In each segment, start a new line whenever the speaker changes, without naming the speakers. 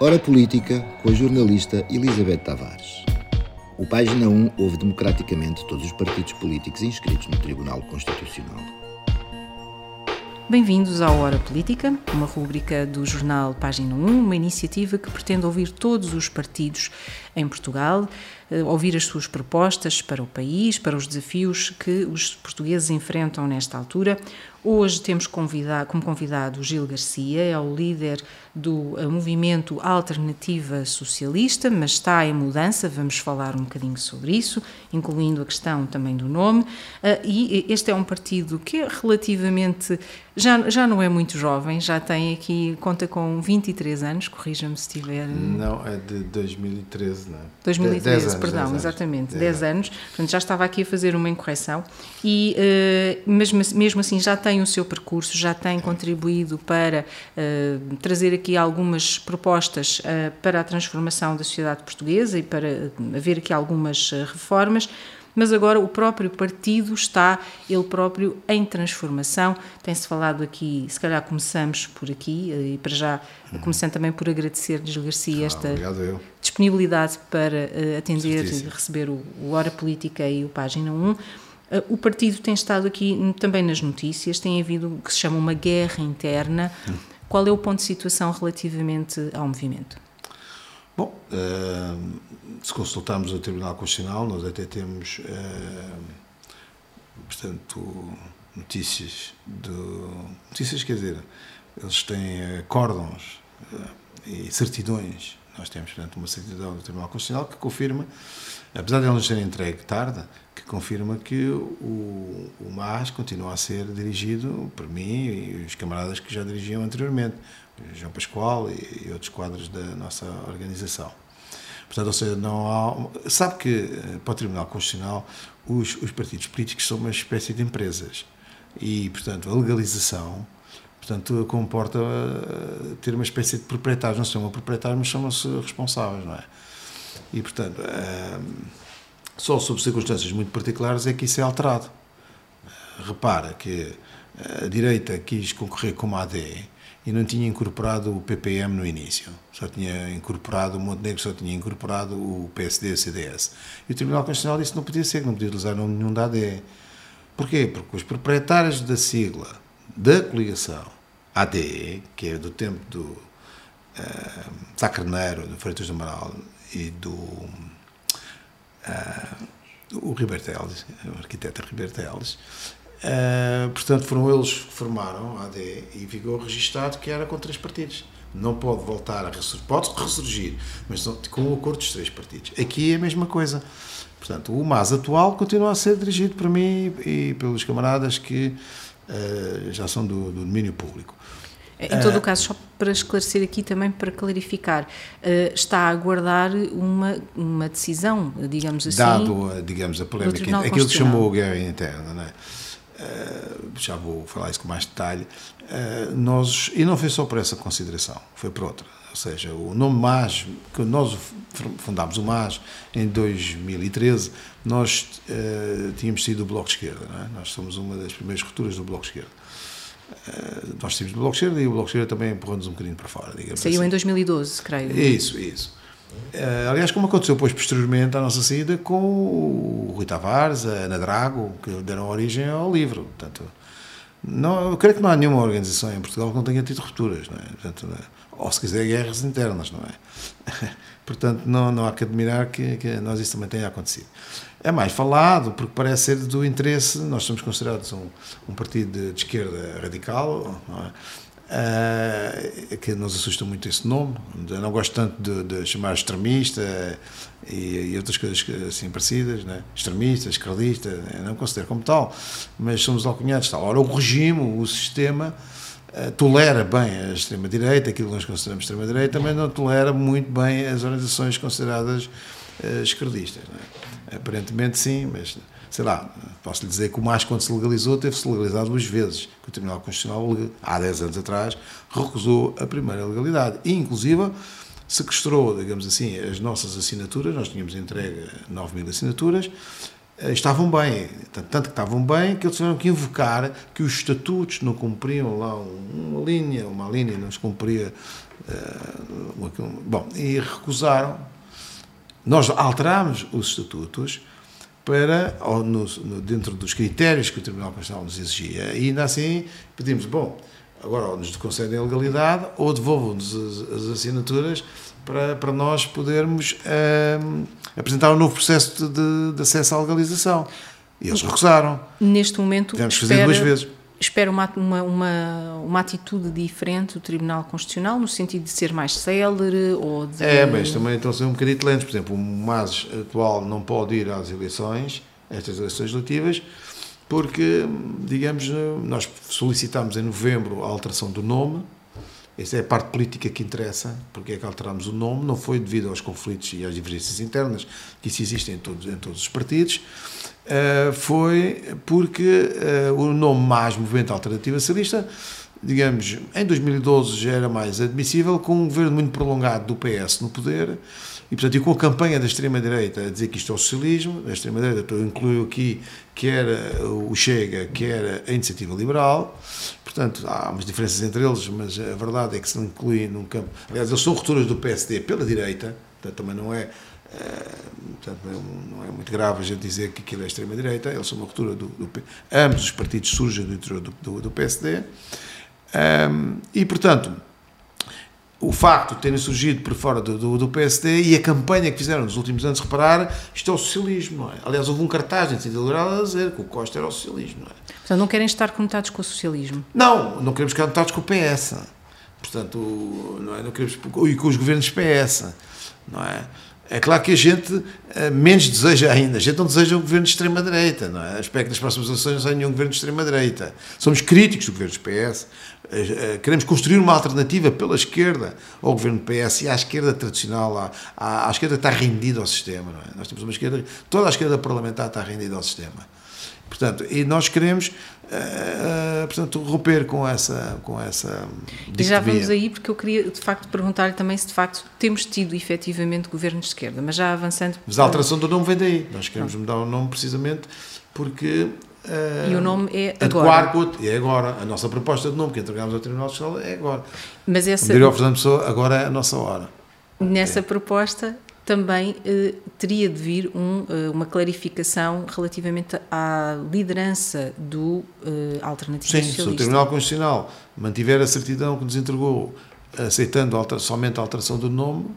Hora Política com a jornalista Elizabeth Tavares. O Página 1 ouve democraticamente todos os partidos políticos inscritos no Tribunal Constitucional.
Bem-vindos à Hora Política, uma rúbrica do jornal Página 1, uma iniciativa que pretende ouvir todos os partidos em Portugal, eh, ouvir as suas propostas para o país, para os desafios que os portugueses enfrentam nesta altura. Hoje temos convidado, como convidado Gil Garcia, é o líder do eh, movimento Alternativa Socialista, mas está em mudança, vamos falar um bocadinho sobre isso, incluindo a questão também do nome. Eh, e este é um partido que é relativamente. Já, já não é muito jovem, já tem aqui, conta com 23 anos, corrija-me se estiver.
Não, é de 2013, não é?
2013, anos, perdão, 10 exatamente, 10, 10 anos. Portanto, já estava aqui a fazer uma incorreção, e, uh, mesmo, mesmo assim já tem o seu percurso, já tem contribuído para uh, trazer aqui algumas propostas uh, para a transformação da sociedade portuguesa e para haver aqui algumas reformas mas agora o próprio partido está ele próprio em transformação. Tem-se falado aqui, se calhar começamos por aqui, eh, e para já, uhum. começando também por agradecer-lhes, Garcia, ah, esta disponibilidade para uh, atender e receber o, o, Hora Política e o Página 1. Eh, o partido tem estado aqui também nas notícias, tem havido o que se chama uma guerra interna. Qual é o ponto de situação relativamente ao movimento?
Bom, uh, se consultarmos o Tribunal Constitucional, nós até temos, uh, portanto, notícias do. Notícias, quer dizer, eles têm acórdãos e certidões. Nós temos, portanto, uma certidão do Tribunal Constitucional que confirma, apesar de ela não ser entregue tarde, que confirma que o, o MAS continua a ser dirigido por mim e os camaradas que já dirigiam anteriormente. João Pascoal e, e outros quadros da nossa organização. Portanto, ou seja, não há. Sabe que eh, para o Tribunal Constitucional os, os partidos políticos são uma espécie de empresas e, portanto, a legalização portanto, comporta uh, ter uma espécie de proprietários. Não são proprietários, mas chamam-se responsáveis, não é? E, portanto, uh, só sob circunstâncias muito particulares é que isso é alterado. Uh, repara que a direita quis concorrer como AD e não tinha incorporado o PPM no início. Só tinha incorporado, o Montenegro só tinha incorporado o PSD e o CDS. E o Tribunal Constitucional disse que não podia ser, que não podia utilizar nome nenhum da AD. Porquê? Porque os proprietários da sigla da coligação AD, que é do tempo do uh, Sá do Freitas do Amaral e do uh, o Riberteles, o arquiteto Riberteles, Uh, portanto, foram eles que formaram a AD e ficou registado que era com três partidos. Não pode voltar a ressurgir, pode ressurgir, mas com o acordo dos três partidos. Aqui é a mesma coisa. Portanto, o MAS atual continua a ser dirigido por mim e pelos camaradas que uh, já são do, do, domínio público.
Em todo o caso, só para esclarecer aqui também, para clarificar, uh, está a aguardar uma, uma decisão, digamos assim.
Dado, digamos, a polémica, aquilo que chamou guerra interna, não é? Uh, já vou falar isso com mais detalhe, nós, e não foi só por essa consideração, foi por outra. Ou seja, o nome MAS, que nós fundámos o MAS em 2013, nós tínhamos sido o Bloco de Esquerda, é? nós somos uma das primeiras rupturas do Bloco de Esquerda. Nós tínhamos o Bloco de Esquerda e o Bloco de Esquerda também empurrou-nos um bocadinho para fora,
Saiu
assim.
em 2012, creio.
Isso, isso. Uh, aliás, como aconteceu depois, posteriormente, à nossa saída, com o Rui Tavares, a Ana Drago, que deram origem ao livro. Portanto, não, eu creio que não há nenhuma organização em Portugal que não tenha tido rupturas, não é? Portanto, ou se quiser, guerras internas, não é? Portanto, não, não há que admirar que, que nós isso também tenha acontecido. É mais falado, porque parece ser do interesse, nós somos considerados um, um partido de, esquerda radical, é? Uh, que nos assusta muito esse nome. Eu não gosto tanto de, de chamar extremista e, e, outras coisas assim parecidas, né? extremista, esquerdista, não considero como tal, mas somos alcunhados tal. Ora, o regime, o sistema, tolera bem a extrema-direita, aquilo que nós consideramos extrema-direita, mas não tolera muito bem as organizações consideradas uh, esquerdistas. Né? Aparentemente sim, mas sei lá, posso lhe dizer que o mais quando se legalizou, teve-se legalizado duas vezes. Que o Tribunal Constitucional, há 10 anos atrás, recusou a primeira legalidade. E, inclusive, sequestrou, digamos assim, as nossas assinaturas, nós tínhamos entregue 9 mil assinaturas, eh, estavam bem. Tanto que estavam bem que eles tiveram que invocar que os estatutos não cumpriam lá uma linha, uma linha não se cumpria. Uh, bom, e recusaram. Nós alterámos os estatutos para, dentro dos critérios que o Tribunal Constitucional nos exigia, e ainda assim pedimos, bom, agora ou nos concedem a legalidade ou devolvam-nos as, as, assinaturas para, para nós podermos uh, apresentar um novo processo de, de, acesso à legalização. E eles recusaram.
Neste momento,
tivemos que fazer duas vezes.
Espera uma, uma, uma, uma, atitude diferente do Tribunal Constitucional, no sentido de ser mais célere ou de...
É, mas também estão a ser um bocadinho lentos. Por exemplo, o MAS atual não pode ir às eleições, estas eleições legislativas, porque, digamos, nós solicitámos em novembro a alteração do nome, essa é a parte política que interessa, porque é que alteramos o nome, não foi devido aos conflitos e às divergências internas que isso existem em todos, em todos os partidos, uh, foi porque uh, o nome mais Movimento Alternativa Socialista, digamos, em 2012 já era mais admissível, com um governo muito prolongado do PS no poder, e, portanto, e com a campanha da extrema-direita a dizer que isto é o socialismo, a extrema-direita incluiu aqui quer o Chega, quer a Iniciativa Liberal, portanto, há umas diferenças entre eles, mas a verdade é que se não inclui num campo... Aliás, eles são rupturas do PSD pela direita, portanto, também não é... Uh, portanto, não é muito grave a gente dizer que aquilo é extrema-direita, eles são uma ruptura do, do, Ambos os partidos surgem do interior do, do, do PSD. Um, e, portanto, o facto de terem surgido por fora do, do, do, PSD e a campanha que fizeram nos últimos anos reparar, isto é o socialismo, não é? Aliás, houve um cartaz em sentido liberal a dizer que o Costa era o socialismo, não é?
Portanto, não querem estar conectados com o socialismo?
Não, não queremos estar conectados com o PS. Portanto, não é? Não queremos, e com os governos PS, não é? É claro que a gente eh, menos deseja ainda. A gente não deseja um governo de extrema-direita, não é? Espero que nas próximas eleições não seja nenhum governo de extrema-direita. Somos críticos do governo do PS. Eh, eh, queremos construir uma alternativa pela esquerda ao governo do PS e à esquerda tradicional, à, à, à esquerda que está rendida ao sistema, não é? Nós temos uma esquerda, toda a esquerda parlamentar está rendida ao sistema. Portanto, e nós queremos Uh, portanto, romper com essa, com essa
E já vamos aí, porque eu queria de facto perguntar-lhe também se de facto temos tido efetivamente governos de esquerda, mas já avançando.
Mas a alteração do nome vem daí. Nós queremos mudar o nome precisamente porque.
Uh, e o nome é agora.
É agora. A nossa proposta de nome que entregamos ao Tribunal Fiscal é agora.
Mas essa.
Como diria Fernando Pessoa, agora é a nossa hora.
Nessa é. proposta também eh, teria de vir um, eh, uma clarificação relativamente à liderança do eh, Alternativo
Sim,
Socialista.
se o Tribunal Constitucional mantiver a certidão que nos entregou, aceitando alter, somente a alteração do nome,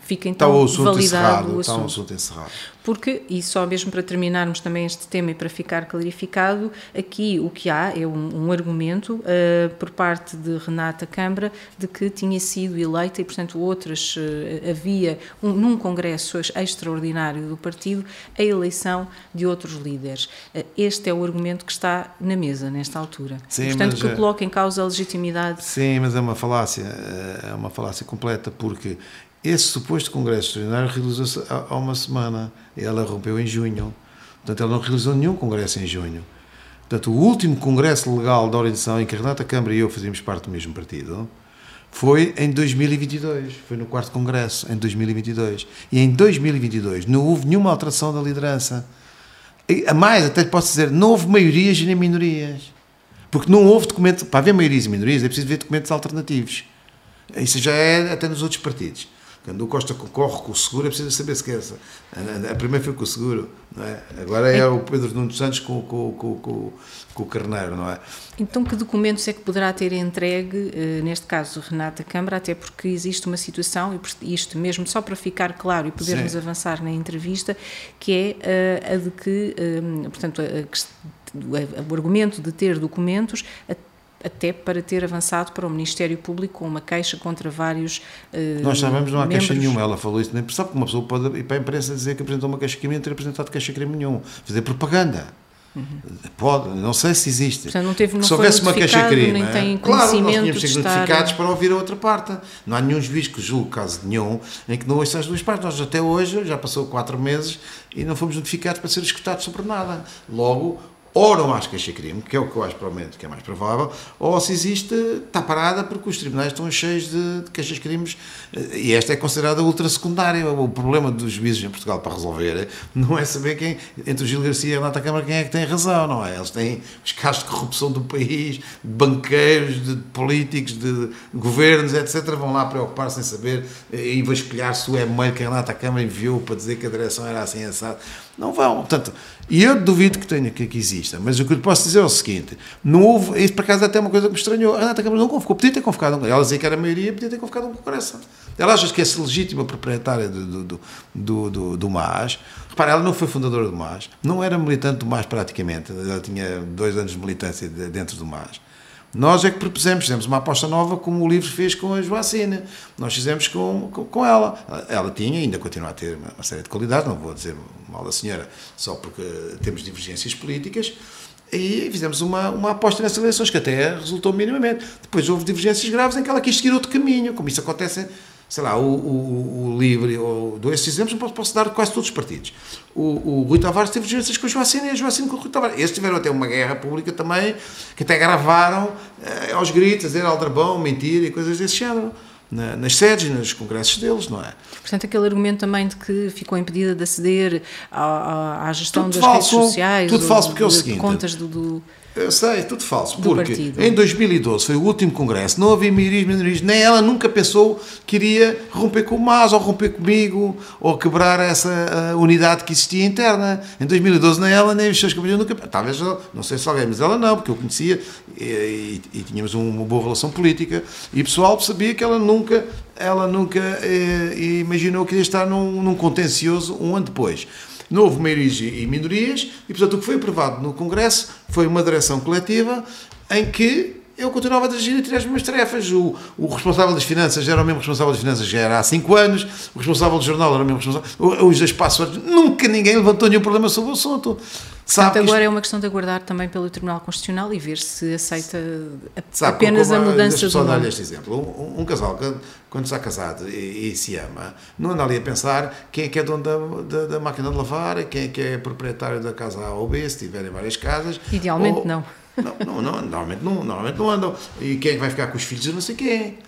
Fica então está o assunto validado encerrado, o assunto.
Está o assunto encerrado.
Porque, e só mesmo para terminarmos também este tema e para ficar clarificado, aqui o que há é um, um argumento uh, por parte de Renata Câmara de que tinha sido eleita e, portanto, outras, uh, havia um, num congresso extraordinário do partido a eleição de outros líderes. Uh, este é o argumento que está na mesa nesta altura. Sim, portanto, que coloca em causa a legitimidade.
Sim, mas é uma falácia, é uma falácia completa, porque esse suposto Congresso Extraordinário realizou-se há uma semana. Ela rompeu em junho. Portanto, ela não realizou nenhum Congresso em junho. Portanto, o último Congresso Legal da Orientação em que Renata Câmara e eu fazíamos parte do mesmo partido foi em 2022. Foi no quarto Congresso, em 2022. E em 2022 não houve nenhuma alteração da liderança. A mais, até posso dizer, não houve maiorias nem minorias. Porque não houve documento. Para haver maiorias e minorias é preciso ver documentos alternativos. Isso já é até nos outros partidos. Quando o Costa concorre com o seguro, é preciso saber se quer. A primeira foi com o seguro, não é? agora é, o Pedro Nuno Santos com, com, com, com, o Carneiro, não é?
Então, que documentos é que poderá ter entregue, eh, neste caso, Renata Câmara, até porque existe uma situação, e isto mesmo só para ficar claro e podermos Sim. avançar na entrevista, que é uh, a de que, uh, portanto, a, a, o argumento de ter documentos até para ter avançado para o Ministério Público com uma queixa contra vários. Uh,
Nós sabemos não há
membros.
queixa nenhuma, ela falou isso, nem sabe que uma pessoa pode ir para a imprensa dizer que apresentou uma queixa-crime e não ter apresentado queixa-crime nenhum, fazer propaganda. Uhum. Pode, não sei se existe.
Portanto, não teve, não
se houvesse uma queixa-crime,
nem tem
claro, nós
tínhamos
sido notificados para ouvir a outra parte. Não há nenhum juiz que julgue caso nenhum em que não ouça as duas partes. Nós até hoje, já passou quatro meses, e não fomos notificados para ser escutados sobre nada. Logo, ou não acho queixa-crime, que é o que eu acho provavelmente que é mais provável, ou se existe, está parada porque os tribunais estão cheios de, de queixas-crimes e esta é considerada ultra-secundária. O problema dos juízes em Portugal para resolver não é saber quem, entre o Gil Garcia e a Renata Câmara, quem é que tem razão, não é? Eles têm os casos de corrupção do país, de banqueiros, de políticos, de governos, etc. Vão lá preocupar-se em saber e vasculhar se o e-mail que a Renata Câmara enviou para dizer que a direção era assim assado. Não vão. Portanto, e eu duvido que, tenha, que, que Mas o que eu posso dizer é o seguinte: não houve. Isso, por acaso, é até uma coisa que me estranhou. A Renata Câmara não convocou. Podia ter convocado um Ela dizia que era a maioria, podia ter convocado um congresso. Ela acha que é legítima proprietária do, do, do, do, do MAS. Repara, ela não foi fundadora do MAS, não era militante do MAS praticamente. Ela tinha dois anos de militância dentro do MAS. Nós é que propusemos, fizemos uma aposta nova, como o livro fez com a Joacina. Nós fizemos com, com, com ela. Ela tinha, ainda continua a ter uma, uma série de qualidades, não vou dizer mal da senhora, só porque temos divergências políticas. E fizemos uma, uma aposta nessas eleições, que até resultou minimamente. Depois houve divergências graves em que ela quis seguir outro caminho, como isso acontece sei lá, o, o, o Livre, ou esses exemplos, posso, posso dar quase todos os partidos. O, o Rui Tavares teve diferenças com o Joacine e a Joacine com o Rui Tavares. Esses tiveram até uma guerra pública também, que até gravaram eh, aos gritos, dizer aldrabão, mentira e coisas desse género. Na, nas sedes, nos congressos deles, não é?
Portanto, aquele argumento também de que ficou impedida de aceder à, à gestão tudo das falso, redes sociais,
tudo falso, porque é o seguinte,
contas do, do
eu sei, tudo falso. Porque partido. em 2012 foi o último congresso, não havia maiorias, minorias, nem ela nunca pensou que iria romper com o MAS, ou romper comigo, ou quebrar essa uh, unidade que existia interna. Em 2012 nem ela, nem os seus companheiros nunca. Talvez, não sei se alguém, mas ela não, porque eu conhecia e, e, e tínhamos uma boa relação política e pessoal sabia que ela nunca ela nunca eh, imaginou que ia estar num, num contencioso um ano depois. Não houve maiorias e minorias, e portanto o que foi aprovado no Congresso foi uma direção coletiva em que eu continuava a dirigir e tirar as minhas tarefas. O, o, responsável das finanças era o mesmo responsável das finanças já era há 5 anos, o responsável do jornal era o mesmo responsável, os espaços, nunca ninguém levantou nenhum problema sobre o assunto.
Sabe Portanto, agora isto... é uma questão de aguardar também pelo Tribunal Constitucional e ver se aceita Sabe, apenas como, a mudança
do. Só dar-lhe este exemplo. Um, um, casal quando está casado e, e, se ama, não anda ali a pensar quem é que é dono da, da, da, máquina de lavar, quem é que é proprietário da casa A ou B, se tiverem várias casas.
Idealmente
ou...
não.
Não, não, não, normalmente não, normalmente não andam. E quem é que vai ficar com os filhos? Eu não sei quem.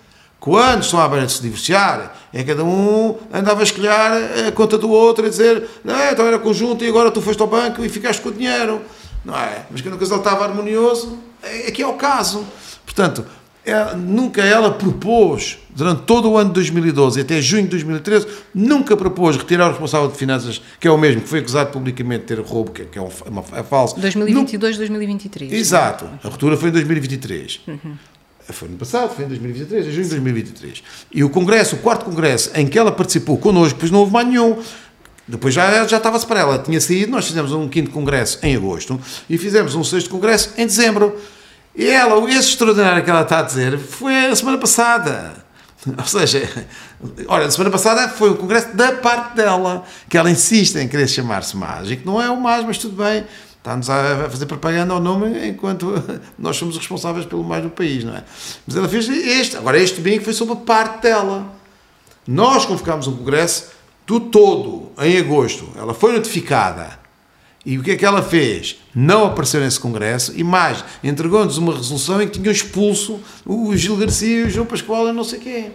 Quando estão à beira de se divorciar, é cada um andava a escolher a conta do outro e dizer ah, então era conjunto e agora tu foste ao banco e ficaste com o dinheiro. Não é? Mas quando o casal estava harmonioso, é, é que é o caso. Portanto, ela, nunca ela propôs, durante todo o ano de 2012 e até junho de 2013, nunca propôs retirar o responsável de finanças, que é o mesmo, que foi acusado publicamente de ter roubo, que, é, um, uma, é falso.
2022, 2023.
Exato. A ruptura foi em 2023. Uhum. Foi no passado, foi em 2023, em junho de 2023. E o Congresso, o quarto Congresso, em que ela participou connosco, pois não houve mais nenhum. Depois já, já estava-se para ela, tinha saído, nós fizemos um quinto congresso em agosto e fizemos um sexto congresso em dezembro. E ela, esse extraordinário que ela está a dizer, foi a semana passada. Ou seja, olha, a semana passada foi um congresso da parte dela, que ela insiste em querer chamar-se MAS, e que não é o MAS, mas tudo bem, Está-nos a fazer propaganda ao nome enquanto nós somos responsáveis pelo mais do país, não é? Mas ela fez este. Agora, este domingo foi sobre a parte dela. Nós convocámos um congresso do todo, em agosto. Ela foi notificada. E o que é que ela fez? Não apareceu nesse congresso e mais, entregou-nos uma resolução em que tinha expulso o Gil Garcia o João Pascoal e não sei quem.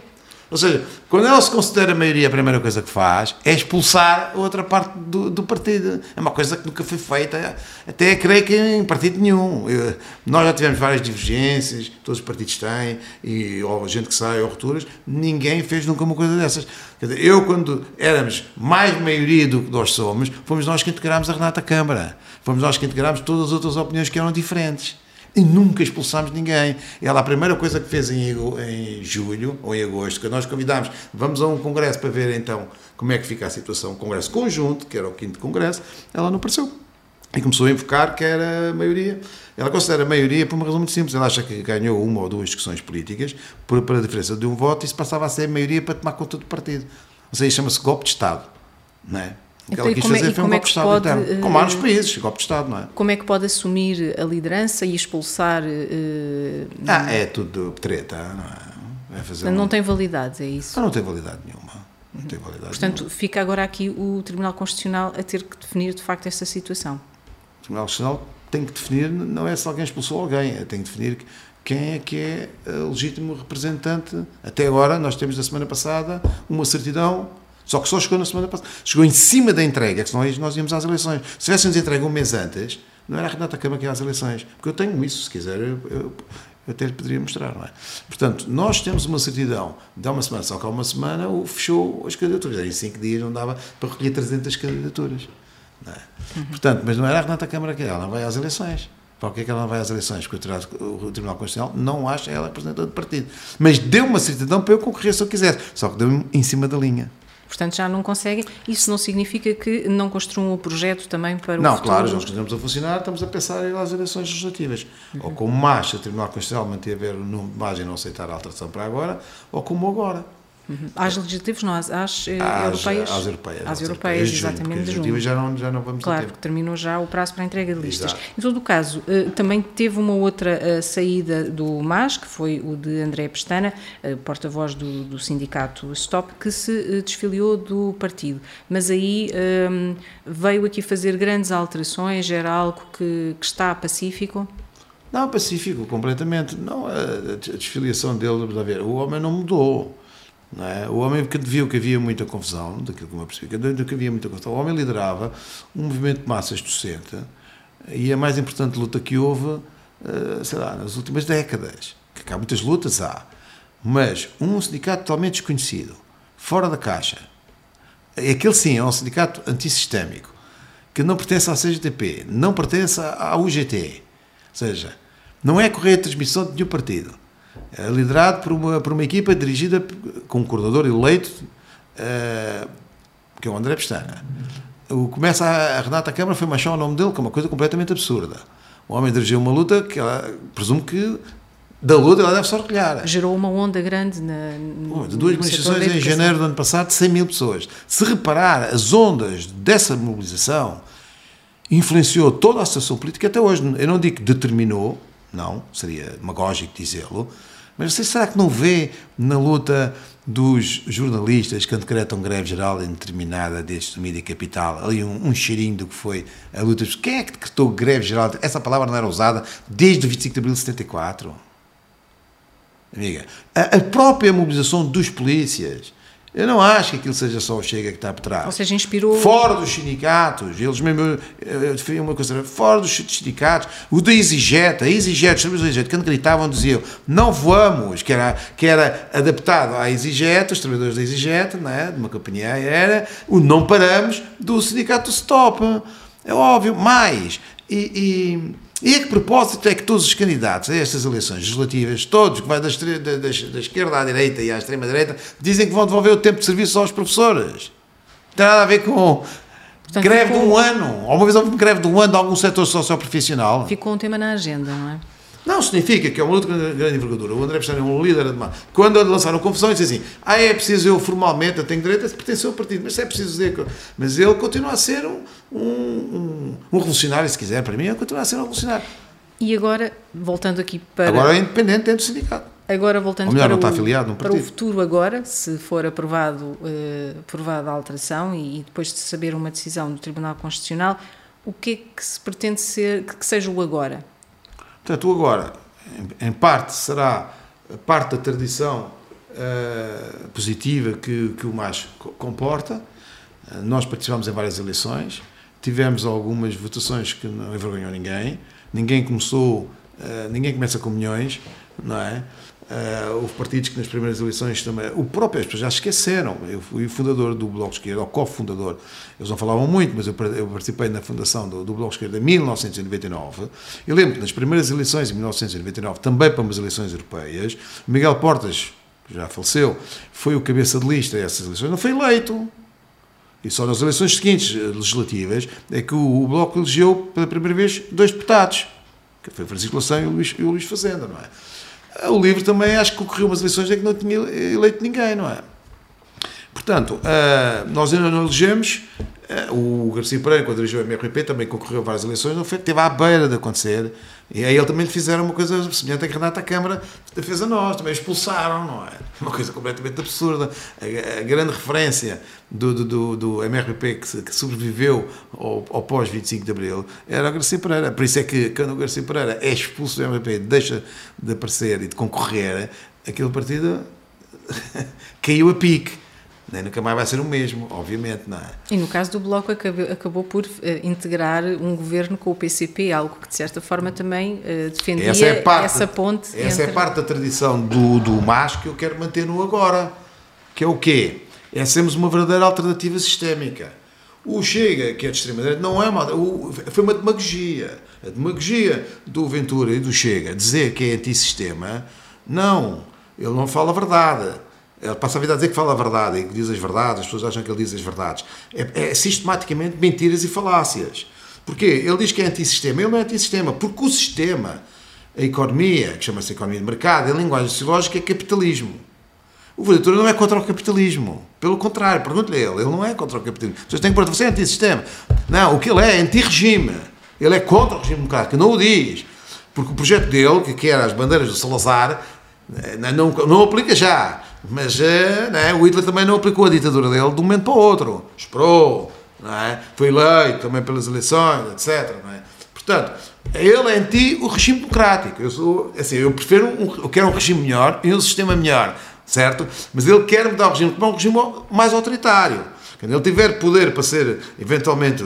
Ou seja, quando ela se considera a maioria, a primeira coisa que faz é expulsar a outra parte do, do partido. É uma coisa que nunca foi feita, até creio que em partido nenhum. Eu, nós já tivemos várias divergências, todos os partidos têm, e, ou gente que sai, ou rupturas, ninguém fez nunca uma coisa dessas. Dizer, eu, quando éramos mais maioria do que nós somos, fomos nós que integrámos a Renata Câmara. Fomos nós que integrámos todas as outras opiniões que eram diferentes e nunca expulsámos ninguém. Ela, a primeira coisa que fez em, em julho ou em agosto, que nós convidámos, vamos a um congresso para ver então como é que fica a situação, congresso conjunto, que era o quinto congresso, ela não apareceu. E começou a invocar que era a maioria. Ela considera a maioria por uma razão muito simples. Ela acha que ganhou uma ou duas discussões políticas por, por a diferença de um voto e isso passava a ser a maioria para tomar conta do partido. Ou seja, chama-se golpe de Estado. Não é? O que ela quis fazer é, foi um golpe é de Estado pode, interno. Como há nos países, golpe de Estado, não é?
Como é que pode assumir a liderança e expulsar. Uh,
ah, é tudo treta, não é?
é não um... tem validade, é isso?
Não, não tem validade nenhuma. Não tem validade
Portanto,
nenhuma.
fica agora aqui o Tribunal Constitucional a ter que definir de facto esta situação.
O Tribunal Constitucional tem que definir, não é se alguém expulsou alguém, é, tem que definir quem é que é o legítimo representante. Até agora, nós temos na semana passada uma certidão, só que só chegou na semana passada. Chegou em cima da entrega, que senão nós íamos às eleições. Se tivéssemos entregue um mês antes, não era a Renata Câmara que ia às eleições. Porque eu tenho isso, se quiser, eu, eu, eu até lhe poderia mostrar, não é? Portanto, nós temos uma certidão de há uma semana, só que há uma semana o fechou as candidaturas. Em cinco dias não dava para recolher 300 candidaturas. É? uhum. Portanto, mas não era a Renata Câmara que ela não vai às eleições. Por que é que ela não vai às eleições? Porque o Tribunal Constitucional não acha ela representante do partido. Mas deu uma certidão para eu concorrer se eu quisesse. Só que deu-me em cima da linha.
Portanto, já não conseguem. Isso não significa que não construam o projeto também para
não,
o
futuro? Não, claro, nós continuamos a funcionar, estamos a pensar em ir às eleições legislativas. Uhum. Ou como mais o Tribunal Constitucional manter o número de margem e não aceitar a alteração para agora, ou como agora.
Uhum. Às legislativas, não, às, às,
eh, europeias? Às europeias.
Às europeias, exatamente,
de junho. Já não, já não vamos
Claro, porque terminou já o prazo para a entrega de listas. Exato. Em todo o caso, eh, também teve uma outra eh, saída do MAS, que foi o de André Pestana, porta-voz do, do sindicato Stop, que se desfiliou do partido. Mas aí um, veio aqui fazer grandes alterações, era algo que, que está pacífico?
Não, pacífico, completamente. Não, a desfiliação dele, a ver, o homem não mudou é? O homem que viu que havia muita confusão, daquilo que eu percebi, que havia muita confusão. O homem liderava um movimento de massas docente e a mais importante luta que houve, eh, sei lá, nas últimas décadas. Que há muitas lutas, há. Mas um sindicato totalmente desconhecido, fora da caixa, aquele sim é um sindicato antissistémico, que não pertence à CGTP, não pertence à UGT, ou seja, não é correia de transmissão de nenhum partido liderado por uma, por uma equipa dirigida com um coordenador eleito, uh, que é o André Pestana. O começa a, a Renata Câmara foi manchar o nome dele, que é uma coisa completamente absurda. O homem dirigiu uma luta que ela, presumo que da luta ela deve se orgulhar.
Gerou uma onda grande na.
No, de duas manifestações em janeiro do ano passado, de 100 mil pessoas. Se reparar as ondas dessa mobilização, influenciou toda a situação política até hoje. Eu não digo que determinou, não, seria demagógico dizê-lo, mas você será que não vê na luta dos jornalistas que decretam greve geral indeterminada deste mídia capital, ali um, um, cheirinho do que foi a luta. Quem é que decretou greve geral? Essa palavra não era usada desde o 25 de abril de 74. Amiga, a, a própria mobilização dos polícias eu não acho que aquilo seja só o Chega que está por trás.
Ou seja, inspirou.
Fora dos sindicatos, eles mesmo definiam uma coisa, fora dos sindicatos, o da EasyJet, a EasyJet, os trabalhadores da EasyJet, quando gritavam, diziam não voamos, que era, que era adaptado à EasyJet, os trabalhadores da EasyJet, não é? de uma companhia aérea, o não paramos do sindicato Stop. É óbvio, mais. e, e e a que propósito é que todos os candidatos a estas eleições legislativas, todos que vai da, da, da, esquerda à direita e à extrema-direita, dizem que vão devolver o tempo de serviço aos professores? Não tem nada a ver com Portanto, greve ficou... de um ano. Alguma vez houve greve de um ano de algum setor socioprofissional?
Ficou um tema na agenda, não é?
Não significa que é uma luta de grande envergadura. O André Pestana é um líder de Quando lançaram confusões, disse assim: ah, é preciso eu formalmente, eu tenho direito a pertencer ao partido, mas é preciso dizer. Que... Mas ele continua a ser um, um, um, revolucionário, se quiser, para mim, ele continua a ser um revolucionário.
E agora, voltando aqui para.
Agora é independente dentro do sindicato.
Agora, voltando
melhor,
para,
o, afiliado
para o futuro, agora, se for aprovado, uh, aprovada a alteração e, e depois de saber uma decisão do Tribunal Constitucional, o que é que se pretende ser, que seja o agora?
Portanto, agora em, parte será parte da tradição uh, positiva que, que o MAS comporta. Uh, nós participamos em várias eleições, tivemos algumas votações que não envergonhou ninguém, ninguém começou, uh, ninguém começa com milhões, não é? Uh, houve partidos que nas primeiras eleições também. O próprio, as pessoas já esqueceram. Eu fui fundador do Bloco Esquerdo, ou cofundador. Eles não falavam muito, mas eu, eu participei na fundação do, do, Bloco Esquerdo em 1999. Eu lembro que nas primeiras eleições, em 1999, também para umas eleições europeias, Miguel Portas, que já faleceu, foi o cabeça de lista dessas eleições, não foi eleito. E só nas eleições seguintes, eh, legislativas, é que o, o Bloco elegeu pela primeira vez dois deputados, que foi Francisco Lação e o Luís, e o Luís Fazenda, não é? O livro também acho que ocorreu umas eleições em que não tinha eleito ninguém, não é? Portanto, uh, nós ainda não elegemos. Uh, o Garcia Pereira, quando dirigiu o MRP, também concorreu a várias eleições, não foi, esteve à beira de acontecer. E aí ele também lhe fizeram uma coisa semelhante a que Renata Câmara fez a nós, também expulsaram, não é? Uma coisa completamente absurda. A, a grande referência do, do, do MRP que, que sobreviveu ao, ao pós-25 de Abril era o Garcia Pereira. Por isso é que quando o Garcia Pereira é expulso do MRP, deixa de aparecer e de concorrer, aquele partido caiu a pique. Nem nunca mais vai ser o mesmo, obviamente, não é?
E no caso do Bloco acabou, acabou por uh, integrar um governo com o PCP, algo que de certa forma também uh, defendia essa, é parte, essa ponte.
Essa é entre... é parte da tradição do, do MAS que eu quero manter no agora, que é o quê? É sermos uma verdadeira alternativa sistémica. O Chega, que é de extrema-direita, não é uma. Foi uma demagogia. A demagogia do Ventura e do Chega dizer que é antissistema, não. Ele não fala a verdade. Ele passa a vida a dizer que fala a verdade e que diz as verdades, as pessoas acham que ele diz as verdades. É, é sistematicamente mentiras e falácias. Porquê? Ele diz que é antissistema. Ele não é antissistema, porque o sistema, a economia, que chama-se economia de mercado, em linguagem sociológica, é capitalismo. O Ventura não é contra o capitalismo. Pelo contrário, pergunte-lhe ele. Ele não é contra o capitalismo. Pessoas têm que perguntar, você é antissistema? Não, o que ele é é anti-regime. Ele é contra o regime democrático. Não o diz. Porque o projeto dele, que quer as bandeiras do Salazar, eh, não, não aplica já. Mas é? o Hitler também não aplicou a ditadura dele de um momento para o outro. Esperou, é? foi eleito também pelas eleições, etc. É? Portanto, ele é anti o regime democrático. Eu, sou, assim, eu prefiro, um, eu quero um regime melhor e um sistema melhor, certo? Mas ele quer mudar o regime para um regime mais autoritário. Quando ele tiver poder para ser, eventualmente,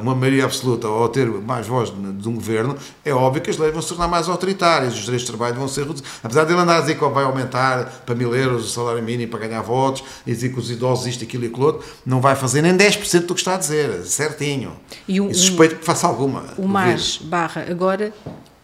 uma maioria absoluta ou ter mais voz de um governo, é óbvio que as leis vão se tornar mais autoritárias, os direitos de trabalho vão ser reduzidos. Apesar de ele andar a dizer que vai aumentar para mil euros o salário mínimo para ganhar votos, e dizer que os idosos isto, aquilo e aquilo outro, não vai fazer nem 10% do que está a dizer, certinho. E, um, e suspeito que faça alguma.
O mais barra agora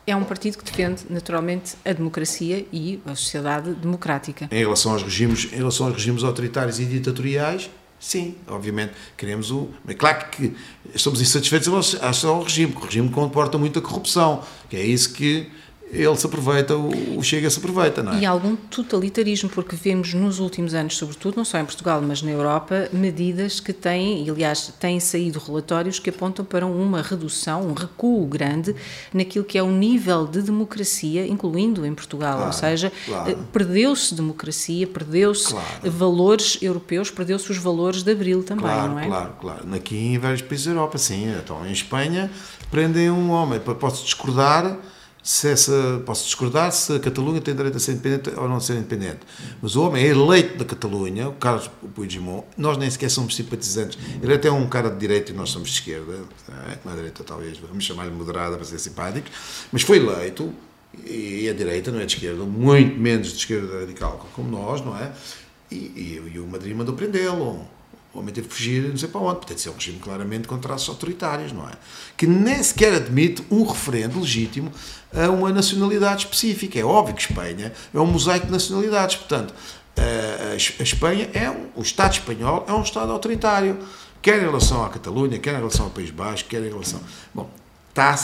é um partido que defende naturalmente a democracia e a sociedade democrática.
Em relação aos regimes, em relação aos regimes autoritários e ditatoriais, Sim, obviamente, queremos o. Mas claro que estamos insatisfeitos em relação ao regime, porque o regime comporta muita corrupção, que é isso que ele se aproveita, o Chega se aproveita, não é?
E algum totalitarismo, porque vemos nos últimos anos, sobretudo, não só em Portugal, mas na Europa, medidas que têm, e aliás, têm saído relatórios que apontam para uma redução, um recuo grande naquilo que é o nível de democracia, incluindo em Portugal. Claro, Ou seja, claro. Eh, perdeu-se democracia, perdeu-se claro. valores europeus, perdeu-se os valores de Abril também, não é?
Claro, claro. Aqui em vários países da Europa, sim. Então, em Espanha, prendem um homem. Posso discordar se essa, posso discordar se a Catalunha tem direito a ser independente ou não ser independente. Mas o homem é eleito da Catalunha, o Carlos Puigdemont, nós nem sequer somos simpatizantes. Ele é até é um cara de direita e nós somos de esquerda, é? uma direita talvez, vamos chamar-lhe moderada para ser simpáticos, mas foi eleito, e a direita não é de esquerda, muito menos de esquerda radical como nós, não é? E, e, e o Madrid mandou prendê-lo o homem teve que fugir não sei para onde. Portanto, isso é um regime claramente com traços autoritários, não é? Que nem sequer admite um referendo legítimo a uma nacionalidade específica. É óbvio que Espanha é um mosaico de nacionalidades. Portanto, a Espanha é um, o Estado espanhol é um Estado autoritário. Quer em relação à Catalunha, quer em relação ao País Baixo, quer em relação. Bom, está.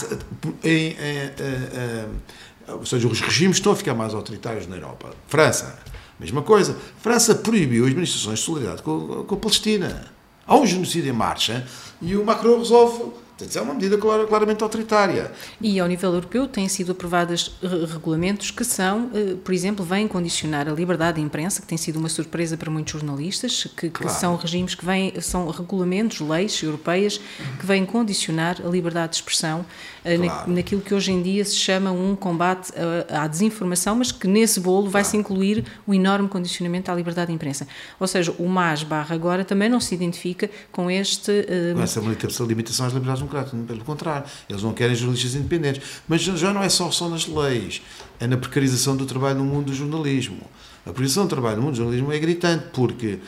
Em, em, em, ou seja, os regimes estão a ficar mais autoritários na Europa. França Mesma coisa. França proibiu as manifestações de solidariedade com, com a Palestina. Há um genocídio em marcha e o Macron resolve Portanto, é uma medida claramente autoritária.
E ao nível europeu têm sido aprovados regulamentos que são, eh, por exemplo, vêm condicionar a liberdade de imprensa, que tem sido uma surpresa para muitos jornalistas, que, claro. que são regimes que vêm, são regulamentos, leis europeias, que vêm condicionar a liberdade de expressão eh, claro. na, naquilo que hoje em dia se chama um combate à desinformação, mas que nesse bolo vai-se claro. incluir o enorme condicionamento à liberdade de imprensa. Ou seja, o MAS barra agora também não se identifica com este...
Uh, essa limitação às liberdades democrático, pelo contrário, eles não querem jornalistas independentes. Mas já não é só, só nas leis, é na precarização do trabalho no mundo do jornalismo. A precarização do trabalho no mundo do jornalismo é gritante, porque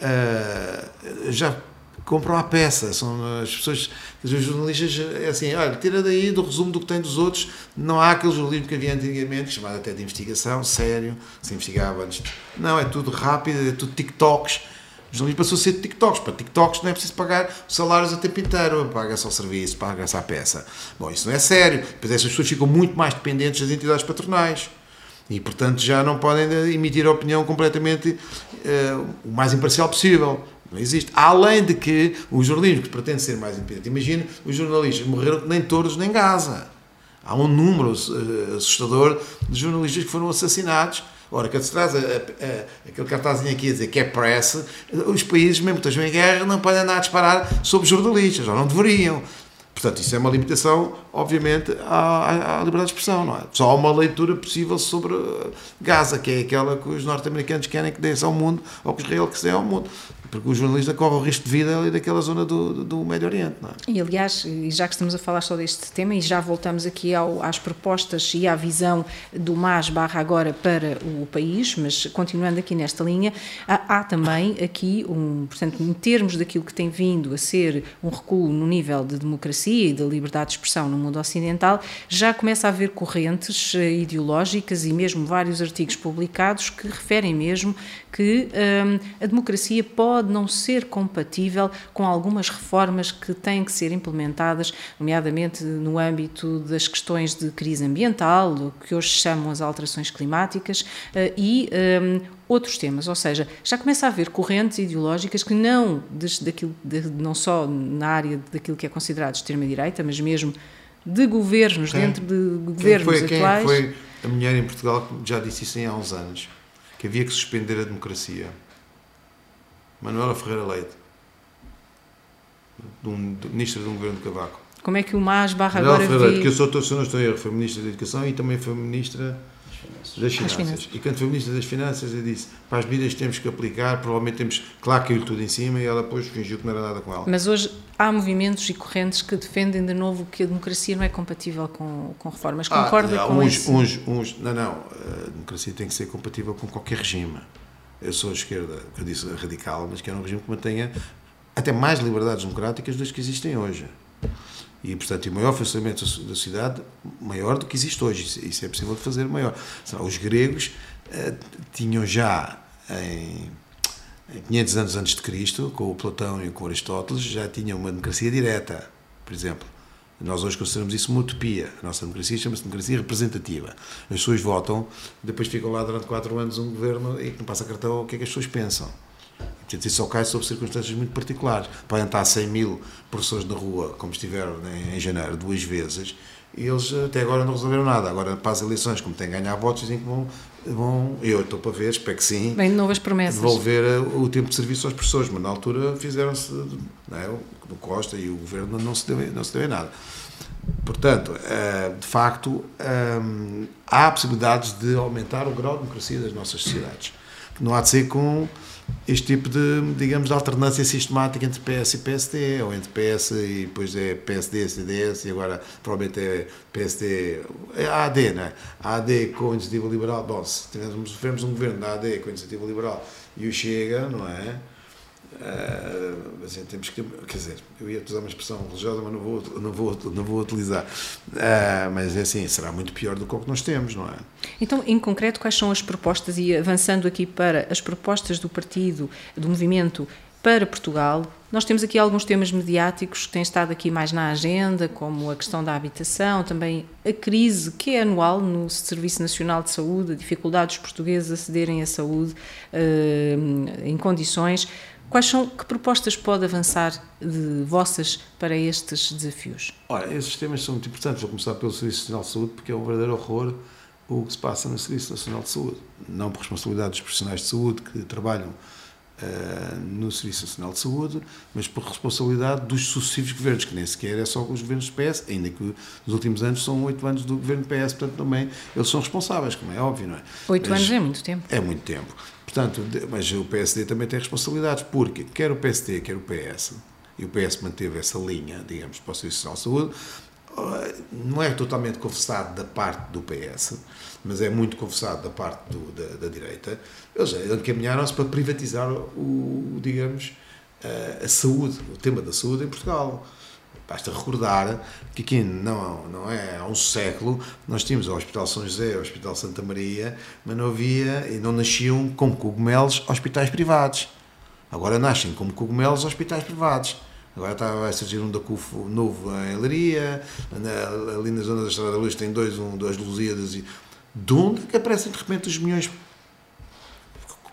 uh, já compram a peça, são as pessoas, os jornalistas, é assim, olha, tira daí do resumo do que tem dos outros, não há aquele jornalismo que havia antigamente, chamado até de investigação, sério, se investigava antes. Não, é tudo rápido, é tudo TikToks, jornalismo passou a ser TikToks. Para TikToks não é preciso pagar salários o tempo inteiro. Paga-se ao serviço, paga-se à peça. Bom, isso não é sério. Depois essas pessoas ficam muito mais dependentes das entidades patronais. E, portanto, já não podem emitir a opinião completamente uh, o mais imparcial possível. Não existe. Além de que o jornalismo, que pretende ser mais independente, imagina, os jornalistas morreram nem todos nem Gaza. Há um número uh, assustador de jornalistas que foram assassinados. Ora, quando se traz a, a, a, aquele cartazinho aqui a dizer que é press, os países, mesmo que estejam em guerra, não podem andar a disparar sobre jornalistas, ou não deveriam. Portanto, isso é uma limitação, obviamente, à, à, liberdade de expressão, não é? Só há uma leitura possível sobre Gaza, que é aquela que os norte-americanos querem que dê ao mundo, ou que Israel que dê ao mundo porque o jornalista corre o risco de vida ali daquela zona do, do Médio Oriente. Não é?
E aliás, já que estamos a falar só deste tema, e já voltamos aqui ao, às propostas e à visão do MAS barra agora para o país, mas continuando aqui nesta linha, há, há também aqui, um, portanto, em termos daquilo que tem vindo a ser um recuo no nível de democracia e de liberdade de expressão no mundo ocidental, já começa a haver correntes eh, ideológicas e mesmo vários artigos publicados que referem mesmo que hum, a democracia pode não ser compatível com algumas reformas que têm que ser implementadas, nomeadamente no âmbito das questões de crise ambiental, o que hoje chamam as alterações climáticas, uh, e um, outros temas, ou seja, já começa a haver correntes ideológicas que não, de, daquilo, de, não só na área daquilo que é considerado extrema-direita, mas mesmo de governos, quem, dentro de governos
quem foi,
atuais.
Quem foi a mulher em Portugal que já disse isso há uns anos? que havia que suspender a democracia. Manuela Ferreira Leite, de um, de, ministra de um governo de Cavaco.
Como é que o MAS barra Manuela agora
Ferreira Leite, que eu sou, se não estou a erro, foi ministra da Educação e também foi ministra das finanças. finanças. E quando foi ministra das Finanças, eu disse: para as medidas que temos que aplicar, provavelmente temos. Claro que tudo em cima e ela depois fingiu que não era nada com ela.
Mas hoje há movimentos e correntes que defendem de novo que a democracia não é compatível com, com reformas. Ah, Concorda ah, com
uns,
isso?
Uns, uns, não, não. A democracia tem que ser compatível com qualquer regime. Eu sou a esquerda, eu disse radical, mas que é um regime que mantenha até mais liberdades democráticas das que existem hoje. E, portanto, o maior funcionamento da cidade, maior do que existe hoje. Isso é possível de fazer maior. Os gregos uh, tinham já, em, em 500 anos antes de Cristo, com o Platão e com Aristóteles, já tinham uma democracia direta, por exemplo. Nós hoje consideramos isso uma utopia. A nossa democracia chama-se democracia representativa. As pessoas votam, depois ficam lá durante quatro anos um governo e que não passa cartão o que é que as pessoas pensam. Portanto, isso só cai sob circunstâncias muito particulares. Podem estar 100 mil professores na rua, como estiveram em janeiro, duas vezes, e eles até agora não resolveram nada. Agora, para as eleições, como têm que ganhar votos, dizem que vão, vão eu estou para ver, espero que sim,
Bem, novas promessas.
devolver eh, o tempo de serviço às pessoas. Mas na altura fizeram-se, é? o Costa e o governo não se deu, não se deu nada. Portanto, eh, de facto, eh, há possibilidades de aumentar o grau de democracia das nossas sociedades. Não há de ser com este tipo de, digamos, de alternância sistemática entre PS e PSD, ou entre PS e depois é PSD, CDS, e agora provavelmente é PSD, é AD, não é? AD com Iniciativa Liberal, bom, se tivermos, tivermos um governo da AD com Iniciativa Liberal e o Chega, não é? Uh, assim, temos que, quer dizer, eu ia usar uma expressão religiosa, mas não vou, não vou, não vou utilizar. Uh, mas é assim, será muito pior do que o que nós temos, não é?
Então, em concreto, quais são as propostas, e avançando aqui para as propostas do partido, do movimento para Portugal, nós temos aqui alguns temas mediáticos que têm estado aqui mais na agenda, como a questão da habitação, também a crise que é anual no Serviço Nacional de Saúde, a dificuldade dos portugueses acederem à saúde uh, em condições. Quais são, que propostas pode avançar de vossas para estes desafios?
Olha, esses temas são muito importantes. Vou começar pelo Serviço Nacional de Saúde, porque é um verdadeiro horror o que se passa no Serviço Nacional de Saúde. Não por responsabilidade dos profissionais de saúde que trabalham uh, no Serviço Nacional de Saúde, mas por responsabilidade dos sucessivos governos, que nem sequer é só os governos do PS, ainda que nos últimos anos são oito anos do governo PS, portanto também eles são responsáveis, como é óbvio, não é?
Oito anos é muito tempo.
É muito tempo. Portanto, mas o PSD também tem responsabilidades, porque quer o PSD, quer o PS, e o PS manteve essa linha, digamos, para o Serviço de Saúde, eh, não é totalmente confessado da parte do PS, mas é muito confessado da parte do, da, da, direita. Eles encaminharam-se para privatizar o, digamos, a, a saúde, o tema da saúde em Portugal. Basta recordar que aqui não, não é há um século nós tínhamos o Hospital São José, o Hospital Santa Maria, mas não havia e não nasciam como cogumelos hospitais privados. Agora nascem como cogumelos hospitais privados. Agora está, vai surgir um da CUFO novo em Leiria, ali na zona da Estrada da Luz tem dois, um, duas Lusíadas e De onde é que aparecem de repente os milhões?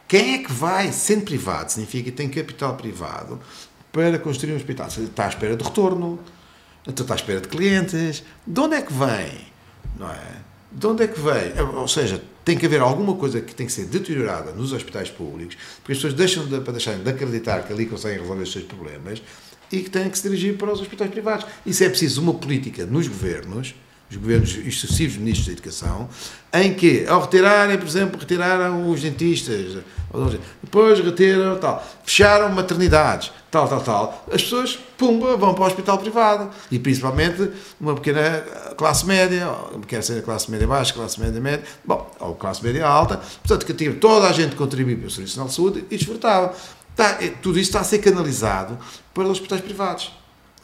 Quem é que vai, sendo privado, significa que tem capital privado, para construir um hospital? Está à espera de retorno, então está à espera de clientes. De onde é que vem? Não é? De onde é que vem? Ou seja, tem que haver alguma coisa que tem que ser deteriorada nos hospitais públicos, porque as pessoas deixam de, para deixarem de acreditar que ali conseguem resolver os seus problemas e que têm que se dirigir para os hospitais privados. Isso é preciso uma política nos governos, os governos sucessivos ministros da Educação, em que, ao retirarem, por exemplo, retiraram os dentistas, depois retiram tal, fecharam maternidades, tal, tal, tal, as pessoas, pumba, vão para o hospital privado. E principalmente uma pequena classe média, quer ser classe média baixa, classe média média, bom, ou classe média alta, portanto, que tinha toda a gente contribuir para o Serviço Nacional de Saúde e desfrutava. Está, tudo isso está a ser canalizado para os hospitais privados,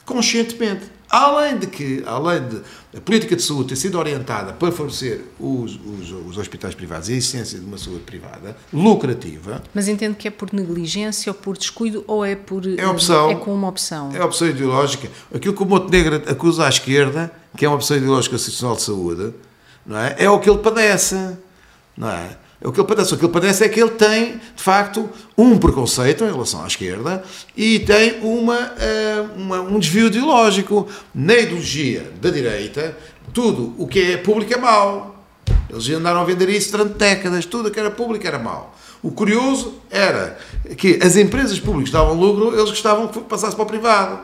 conscientemente. Além de que, além de a política de saúde ter sido orientada para favorecer os, os, os, hospitais privados e a existência de uma saúde privada lucrativa.
Mas entendo que é por negligência ou por descuido ou é por.
É opção.
É com uma opção.
É opção ideológica. Aquilo que o Montenegro acusa à esquerda, que é uma opção ideológica institucional de saúde, não é? É o que ele padece. Não é? É o que ele padece. O que ele padece é que ele tem, de facto, um preconceito em relação à esquerda e tem uma, eh, uma, um desvio ideológico. Na ideologia da direita, tudo o que é público é mau. Eles andaram a vender isso durante décadas. Tudo o que era público era mau. O curioso era que as empresas públicas davam lucro, eles gostavam que passasse para o privado.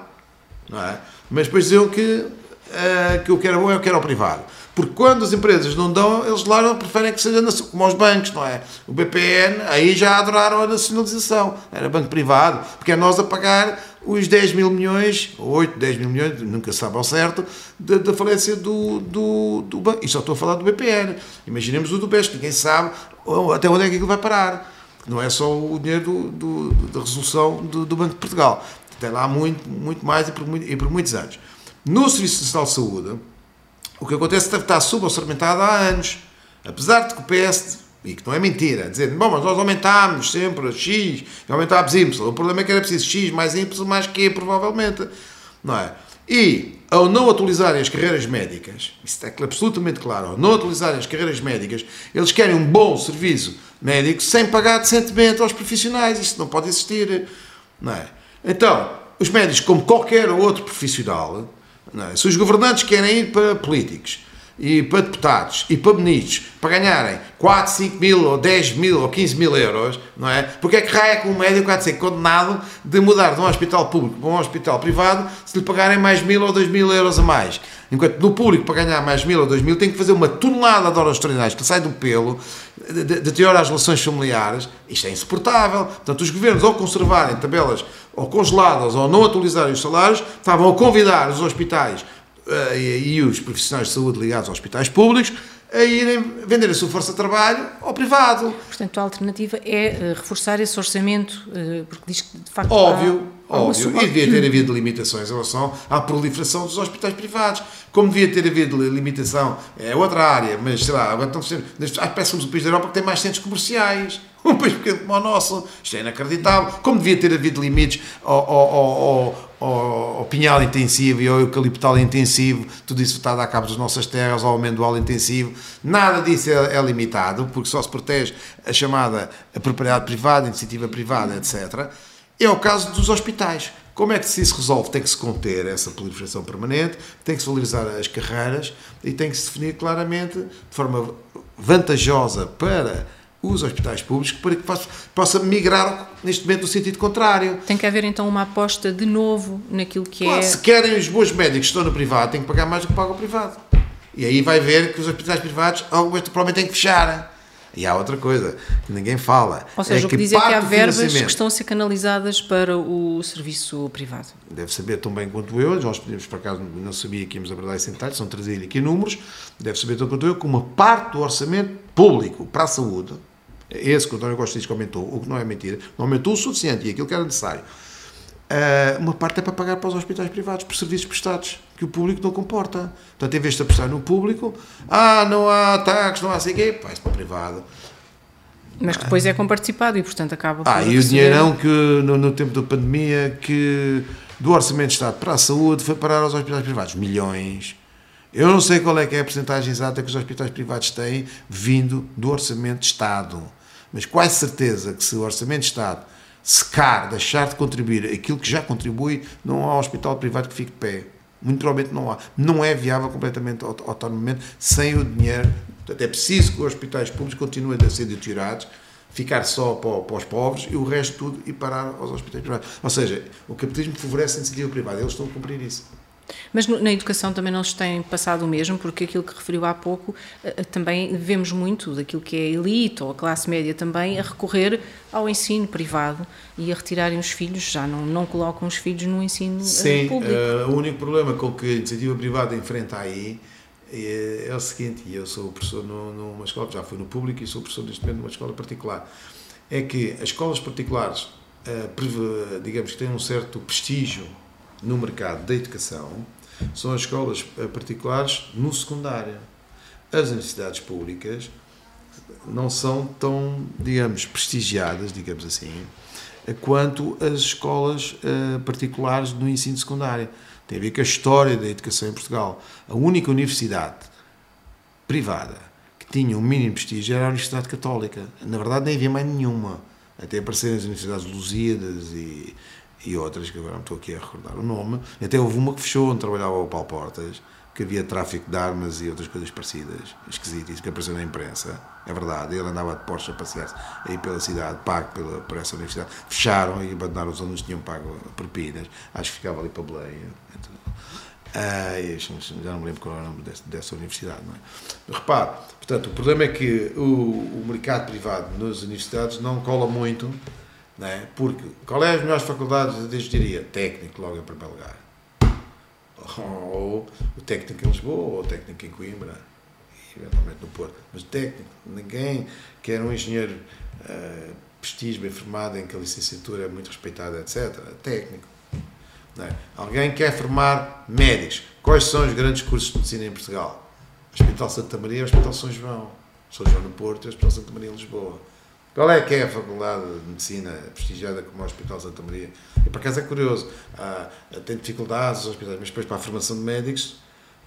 Não é? Mas depois diziam que, uh, que o que era bom é o que era o privado. Porque quando as empresas não dão, eles lá preferem que seja como os bancos, não é? O BPN, aí já adoraram a nacionalização. Era banco privado, porque é nós a pagar os 10 mil milhões, 8, 10 mil milhões, nunca se sabe ao certo, da, falência do, do, do banco. E só estou a falar do BPN. Imaginemos o do BES, ninguém sabe até onde é que aquilo vai parar. Não é só o dinheiro do, do, da resolução do, do Banco de Portugal. Tem lá muito, muito mais e por, e por muitos anos. No Serviço Nacional de Saúde, o que acontece deve estar suborçamentado há anos. Apesar de que o PS, e que não é mentira, dizer, bom, mas nós aumentámos sempre X, e aumentámos Y. O problema é que era preciso X mais Y mais Q, provavelmente. Não é? E, ao não atualizarem as carreiras médicas, isso é absolutamente claro, ao não atualizarem as carreiras médicas, eles querem um bom serviço médico sem pagar decentemente aos profissionais. Isso não pode existir. Não é? Então, os médicos, como qualquer outro profissional, é? Se os governantes querem ir para políticos e para deputados e para ministros para ganharem 4, 5 mil ou 10 mil ou 15 mil euros, não é? Porque é que raia que um médico há de ser condenado de mudar de um hospital público para um hospital privado se lhe pagarem mais mil ou 2 mil euros a mais? Enquanto no público, para ganhar mais mil ou dois mil, tem que fazer uma tonelada de horas extraordinárias que sai do pelo, de, de às relações familiares. Isto é insuportável. Portanto, os governos, ao conservarem tabelas ou congeladas ou não atualizarem os salários, estavam a convidar os hospitais uh, e, e os profissionais de saúde ligados aos hospitais públicos a irem vender a sua força de trabalho ao privado.
Portanto, a alternativa é uh, reforçar esse orçamento, uh, porque diz que de facto.
Óbvio, há, óbvio. Há e devia ter havido limitações em relação à proliferação dos hospitais privados. Como devia ter havido limitação, é outra área, mas sei lá, agora estão sendo. Ah, parece que somos o país da Europa que tem mais centros comerciais. Um país pequeno como o nosso. Isto é inacreditável. Como devia ter havido limites ao, ao, ao, ao, ao pinhal intensivo e ao eucaliptal intensivo, tudo isso está a dar cabo das nossas terras, ao amendoal intensivo. Nada disso é, é limitado, porque só se protege a chamada a propriedade privada, a iniciativa privada, etc. É o caso dos hospitais. Como é que se isso resolve? Tem que se conter essa proliferação permanente, tem que se valorizar as carreiras e tem que se definir claramente, de forma vantajosa para os hospitais públicos para que possa, possa migrar neste momento no sentido contrário.
Tem que haver então uma aposta de novo naquilo que claro, é.
Se querem os bons médicos que estão no privado, têm que pagar mais do que paga o privado. E aí vai ver que os hospitais privados alguns provavelmente têm que fechar. E há outra coisa que ninguém fala.
Ou seja, é o que diz é que há verbas que estão a ser canalizadas para o serviço privado.
Deve saber tão bem quanto eu, nós podemos, por acaso, não sabia que íamos abordar esse detalhe, são trazer aqui números, deve saber tão quanto eu que uma parte do orçamento público para a saúde, esse que o António Costa diz que aumentou, o que não é mentira, não aumentou o suficiente e aquilo que era necessário. Uh, uma parte é para pagar para os hospitais privados por serviços prestados que o público não comporta. Portanto, em vez de apostar no público, ah, não há ataques, não há sei quê, vai para o privado.
Mas depois é comparticipado e, portanto, acaba
por. Ah, e o dinheirão que no, no, tempo da pandemia que do Orçamento de Estado para a Saúde foi parar aos hospitais privados. Milhões. Eu não sei qual é que é a porcentagem exata que os hospitais privados têm vindo do orçamento de Estado, mas quase certeza que se o orçamento de Estado secar, deixar de contribuir aquilo que já contribui, não há hospital privado que fique de pé. Muito provavelmente não há. Não é viável completamente autonomamente sem o dinheiro. Portanto, é preciso que os hospitais públicos continuem a ser deteriorados, ficar só para, para os pobres e o resto tudo e parar aos hospitais privados. Ou seja, o capitalismo favorece a iniciativa privada. Eles estão a cumprir isso.
Mas na educação também não se tem passado o mesmo, porque aquilo que referiu há pouco, eh, eh, também vemos muito daquilo que é a elite ou a classe média também a recorrer ao ensino privado e a retirarem os filhos, já não, não colocam os filhos no ensino eh,
Sim,
público.
Sim, uh, o único problema com que a iniciativa privada enfrenta aí é, é o seguinte, e eu sou professor no, numa escola, já fui no público e sou professor neste momento numa escola particular, é que as escolas particulares, uh, digamos que têm um certo prestígio no mercado da educação são as escolas eh, particulares no secundário. As universidades públicas não são tão, digamos, prestigiadas, digamos assim, quanto as escolas uh, particulares no ensino secundário. Tem a ver com a história da educação em Portugal. A única universidade privada que tinha um mínimo prestígio era a Universidade Católica. Na verdade, nem havia mais nenhuma. Até apareceram as universidades Lusíadas e, e outras, que agora não estou aqui a recordar o nome. Até houve uma que fechou, onde trabalhava o Paulo Portas, que havia tráfico de armas e outras coisas parecidas, esquisitas, que apareceu na imprensa. É verdade, ele andava de Porsche a passear aí pela cidade, pago pela, por essa universidade. Fecharam e abandonaram os alunos que tinham pago propinas. Acho que ficava ali para Belém. Ah, já não me lembro qual era o nome dessa, dessa universidade. Não é? Repare, portanto, o problema é que o, o mercado privado nas universidades não cola muito não é? Porque qual é as melhores faculdades de engenharia? Técnico, logo em primeiro lugar. Ou o técnico em Lisboa, ou o técnico em Coimbra, e eventualmente no Porto. Mas técnico, ninguém quer um engenheiro uh, prestígio, bem formado, em que a licenciatura é muito respeitada, etc. Técnico. É? Alguém quer formar médicos. Quais são os grandes cursos de medicina em Portugal? Hospital Santa Maria Hospital São João. São João no Porto e Hospital Santa Maria em Lisboa. Qual é que é a faculdade de medicina prestigiada como o Hospital Santa Maria? E por acaso é curioso, ah, tem dificuldades os hospitais, mas depois para a formação de médicos,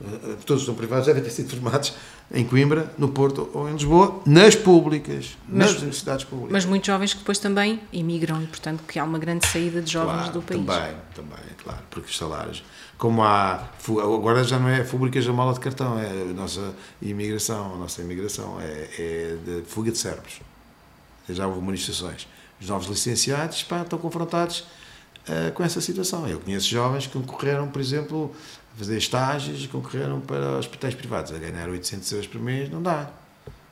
ah, todos estão privados, devem ter sido formados em Coimbra, no Porto ou em Lisboa, nas públicas, mas, nas universidades públicas.
Mas muitos jovens que depois também imigram e, portanto, que há uma grande saída de jovens
claro,
do país.
Também, também, claro, porque os salários, como há, agora já não é públicas a mala de cartão, é a nossa imigração, a nossa imigração é, é de fuga de cérebros já houve manifestações. Os novos licenciados pá, estão confrontados uh, com essa situação. Eu conheço jovens que concorreram, por exemplo, a fazer estágios, concorreram para hospitais privados, a ganhar 800 euros por mês, não dá.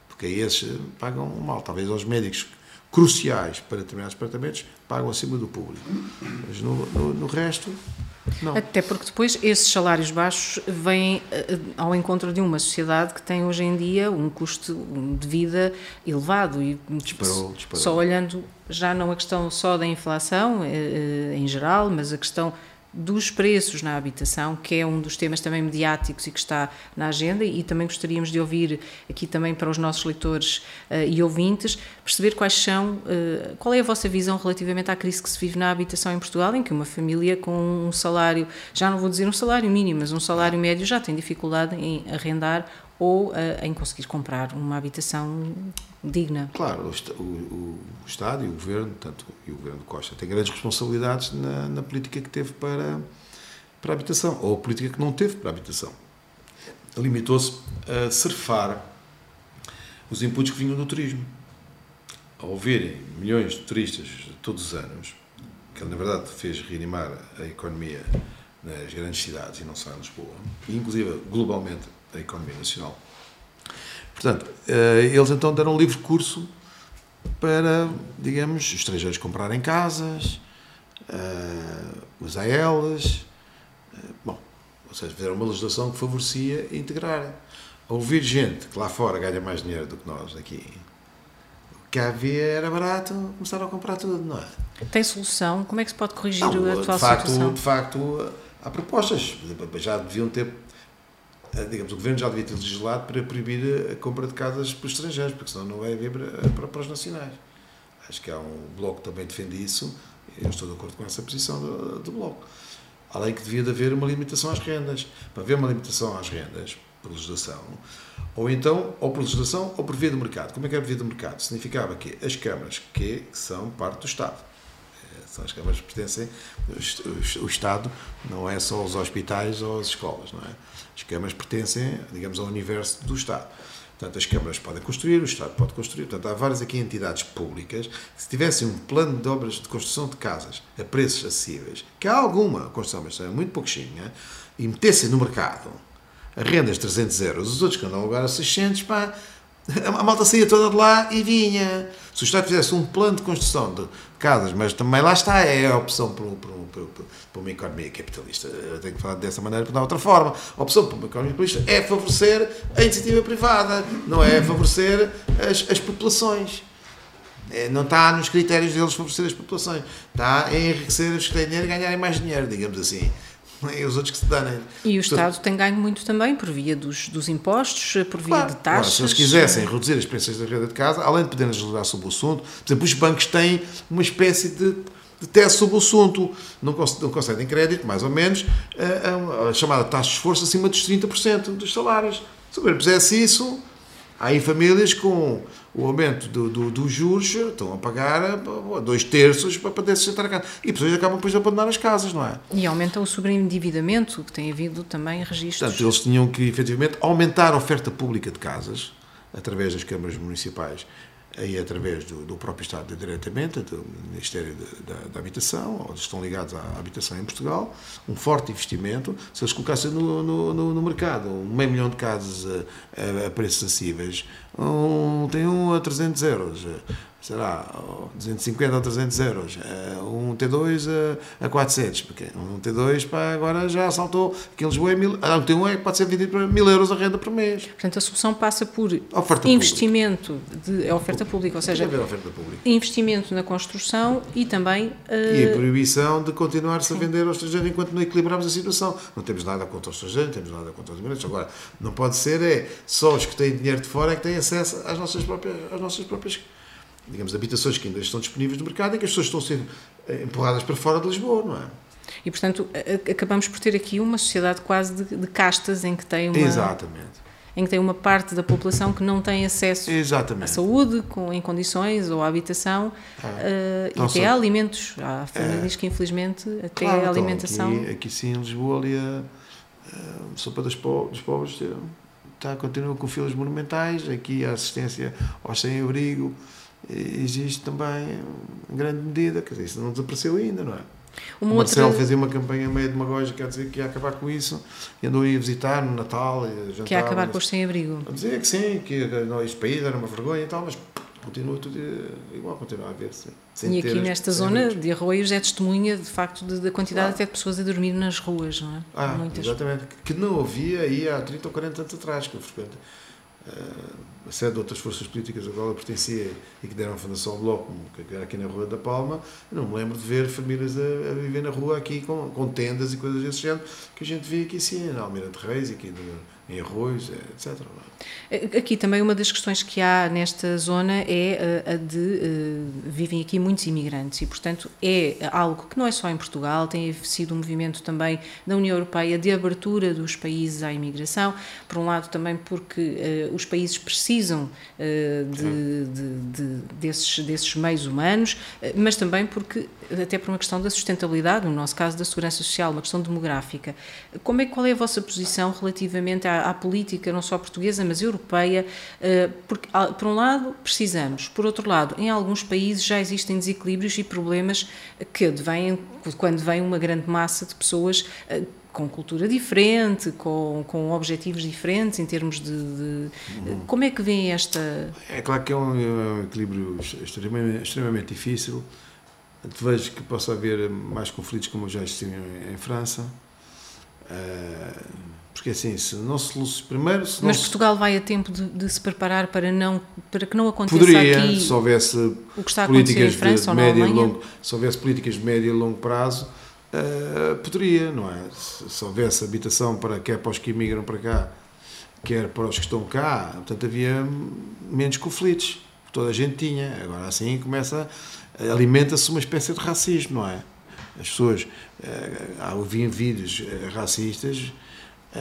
Porque aí esses pagam mal. Talvez aos médicos cruciais para determinados departamentos pagam acima do público. Mas no, no, no resto, não.
Até porque depois esses salários baixos vêm uh, ao encontro de uma sociedade que tem hoje em dia um custo de vida elevado e
disparou, disparou.
só olhando já não a questão só da inflação uh, em geral, mas a questão dos preços na habitação, que é um dos temas também mediáticos e que está na agenda, e também gostaríamos de ouvir aqui também para os nossos leitores uh, e ouvintes, perceber quais são, uh, qual é a vossa visão relativamente à crise que se vive na habitação em Portugal, em que uma família com um salário, já não vou dizer um salário mínimo, mas um salário médio já tem dificuldade em arrendar ou uh, em conseguir comprar uma habitação digna.
Claro, o, o, o, Estado e o Governo, tanto e o Governo Costa, têm grandes responsabilidades na, na, política que teve para, para a habitação, ou a política que não teve para a habitação. Limitou-se a surfar os inputs que vinham do turismo. Ao verem milhões de turistas todos os anos, que na verdade, fez reanimar a economia nas grandes cidades e não só em Lisboa, e inclusive globalmente a economia nacional, Portanto, eh, eles então deram um livre curso para, digamos, os estrangeiros comprarem casas, eh, os AELs, eh, bom, ou seja, fizeram uma legislação que favorecia integrar. Ouvir gente que lá fora ganha mais dinheiro do que nós aqui, o que havia era barato, começaram a comprar tudo, não é?
Tem solução? Como é que se pode corrigir não, a atual
de facto,
situação?
De facto, há propostas. Já deviam ter digamos, o governo já devia ter legislado para proibir a compra de casas para os estrangeiros, porque senão não vai haver para, para os nacionais. Acho que há um bloco que também defende isso, eu estou de acordo com essa posição do, do bloco. Além que devia de haver uma limitação às rendas. Para haver uma limitação às rendas, por legislação, ou então, ou por legislação, ou por via do mercado. Como é que é a via do mercado? Significava que as câmaras, que são parte do Estado, eh, são as câmaras que pertencem, o Estado não é só os hospitais ou as escolas, não é? As câmaras pertencem, digamos, ao universo do Estado. Portanto, as câmaras podem construir, o Estado pode construir. Portanto, há várias aqui entidades públicas que, se tivessem um plano de obras de construção de casas a preços acessíveis, que há alguma construção, mas é muito pouquinha, e metessem no mercado a rendas 300 euros, os outros que andam a a 600, pá, a malta saía toda de lá e vinha. Se o Estado fizesse um plano de construção de casas, mas também lá está, é a opção para, para, para uma economia capitalista. Eu tenho que falar dessa maneira, para dar outra forma. A opção para uma economia capitalista é favorecer a iniciativa privada, não é favorecer as, as populações. É, não está nos critérios deles favorecer as populações. Está em enriquecer os que têm dinheiro e ganharem mais dinheiro, digamos assim e os outros que se danem.
E o Estado tem ganho muito também por via dos, dos impostos, por via claro, de taxas. Claro,
se eles quisessem reduzir as expensas da renda de casa, além de poderem legislar sobre o assunto, por exemplo, os bancos têm uma espécie de, de tese sobre o assunto, não, não concedem crédito, mais ou menos, a, a, a chamada taxa de esforço acima dos 30% dos salários. Se o governo isso, aí famílias com o aumento dos do, do juros estão a pagar dois terços para poder sustentar a casa. E pessoas acabam depois de abandonar as casas, não é?
E aumenta o sobreendividamento, que tem havido também registros.
Portanto, eles tinham que, efetivamente, aumentar a oferta pública de casas, através das câmaras municipais, aí através do, do próprio Estado diretamente, do Ministério da, da, Habitação, ou estão ligados à habitação em Portugal, um forte investimento. Se eles colocassem no, no, no mercado um meio milhão de casas a, a, preços acessíveis, um, tem um a 300 euros sei lá, 250 ou 300 euros, eh, um T2 a, a 400, porque um T2 pá, agora já saltou, aqui em Lisboa é mil, ah, um T1 é, pode ser vendido para mil euros a renda por mês.
Portanto, a solução passa por oferta investimento, pública. de, é oferta pública, ou seja,
oferta pública.
investimento na construção e também...
Uh... E a proibição de continuar-se a vender ao estrangeiro enquanto não equilibramos a situação. Não temos nada contra o estrangeiro, não temos nada contra os imigrantes. Agora, não pode ser é só os que têm dinheiro de fora é que têm acesso às nossas próprias, às nossas próprias digamos, habitações que ainda estão disponíveis no mercado e que as pessoas estão ser eh, empurradas para fora de Lisboa, não é?
E, portanto, acabamos por ter aqui uma sociedade quase de, de castas em que tem uma...
Exatamente
em que tem uma parte da população que não tem acesso
Exatamente.
à saúde com, em condições ou à habitação é. uh, e até a alimentos. Há famílias é. que, infelizmente, até claro, a então, alimentação.
Aqui, aqui, sim, em Lisboa, ali a, a sopa dos, po dos pobres está, continua com filas monumentais. Aqui a assistência aos sem-abrigo existe também, em grande medida, quer dizer, isso não desapareceu ainda, não é? Uma o Marcelo outra... fazia uma campanha meio demagógica a dizer que ia acabar com isso e andou a ir visitar no Natal.
Jantar, que ia acabar com os sem-abrigo.
A dizer que sim, que este país era uma vergonha e tal, mas continua tudo igual, continua a haver-se.
E aqui nesta zona de Arroios é testemunha, de facto, da quantidade claro. até de pessoas a dormir nas ruas, não é?
Ah, Muitas. exatamente. Que não havia aí há 30 ou 40 anos atrás, que eu frequento. Uh, a sede de outras forças políticas a qual eu pertencia e que deram fundação ao Bloco, que era aqui na Rua da Palma, não me lembro de ver famílias a, a viver na rua aqui com, com, tendas e coisas desse género, que a gente via aqui sim, na Almirante Reis, aqui no, em Arroz, etc.
Aqui também uma das questões que há nesta zona é eh, a de uh, vivem aqui muitos imigrantes e, portanto, é algo que não é só em Portugal, tem sido um movimento também da União Europeia de abertura dos países à imigração, por um lado também porque os países precisam de, de, de, desses, desses meios humanos, mas também porque, até por uma questão da sustentabilidade, no nosso caso da segurança social, uma questão demográfica. Como é, qual é a vossa posição relativamente à, à política, não só portuguesa, mas europeia? Eh, porque, por um lado, precisamos, por outro lado, em alguns países já existem desequilíbrios e problemas que advêm quando vem uma grande massa de pessoas eh, com cultura diferente, com, com objetivos diferentes em termos de, de uhum. como é que vem esta
é claro que é um, é equilíbrio extremamente, extremamente difícil vejo que possa haver mais conflitos como já existiam em, em França uh, porque assim, se não se primeiro. Se
Mas Portugal vai a tempo de, de, se preparar para, não, para que não aconteça
Poderia,
aqui
se houvesse
o que está a políticas em França de, e longo,
se houvesse políticas de médio e longo prazo, uh, poderia, não é? Se, se, houvesse habitação para quer para os que imigram para cá, quer para os que estão cá, portanto havia menos conflitos. Toda a gente tinha. Agora assim começa, alimenta-se uma espécie de racismo, não é? As pessoas ouviam vídeos racistas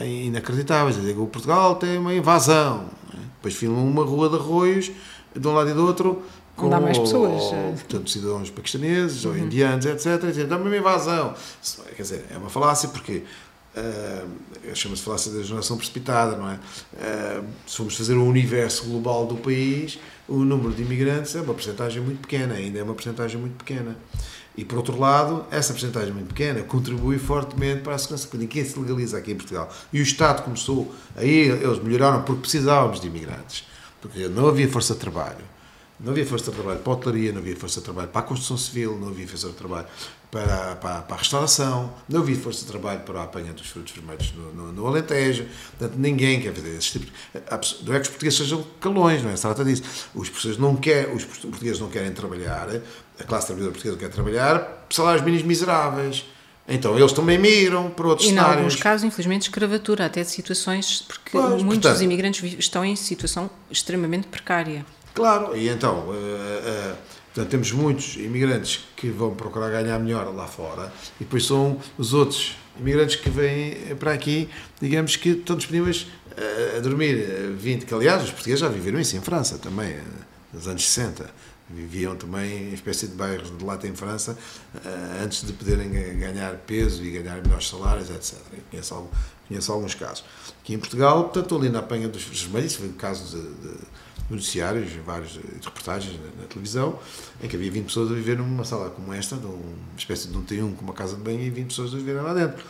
inacreditáveis. Dizer, o Portugal tem uma invasão. É? Depois filmam uma rua de arroios, de um lado e do outro,
com há mais pessoas. Ou,
portanto, cidadãos paquistaneses uhum. ou indianos, etc. E dizem, uma invasão. Quer dizer, é uma falácia porque uh, chama-se falácia da geração precipitada, não é? Uh, se formos fazer o universo global do país, o número de imigrantes é uma porcentagem muito pequena, ainda é uma porcentagem muito pequena. E, por outro lado, essa porcentagem muito pequena contribui fortemente para a segurança, porque ninguém se legaliza aqui em Portugal. E o Estado começou, aí eles melhoraram porque precisávamos de imigrantes, porque não havia força de trabalho. Não havia força de trabalho para a hotelaria, não havia força de trabalho para a construção civil, não havia força de trabalho para, para, para a restauração, não havia força de trabalho para a apanha dos frutos vermelhos no, no, no, Alentejo. Portanto, ninguém quer fazer esses tipos. Não é que os portugueses sejam calões, não é? Se trata disso. Os portugueses não, quer, os portugueses não querem trabalhar, a classe trabalhadora portuguesa quer trabalhar, salários mínimos miseráveis. Então eles também migram para outros
e,
cenários.
E em alguns casos, infelizmente, escravatura, até de situações, porque pois, muitos portanto, dos imigrantes estão em situação extremamente precária.
Claro, e então, uh, uh, portanto, temos muitos imigrantes que vão procurar ganhar melhor lá fora, e depois são os outros imigrantes que vêm para aqui, digamos que estão disponíveis a dormir 20, que aliás os portugueses já viveram isso em França também, nos anos 60 viviam também em espécie de bairros de lata em França antes de poderem ganhar peso e ganhar melhores salários, etc. conheço, conheço alguns casos. Aqui em Portugal, portanto, ali na apanha dos vermelhos, foi o caso de, de noticiários, várias reportagens na, na, televisão, em que havia 20 pessoas a viver numa sala como esta, uma espécie de um T1 com uma casa de banho e 20 pessoas a viverem lá dentro.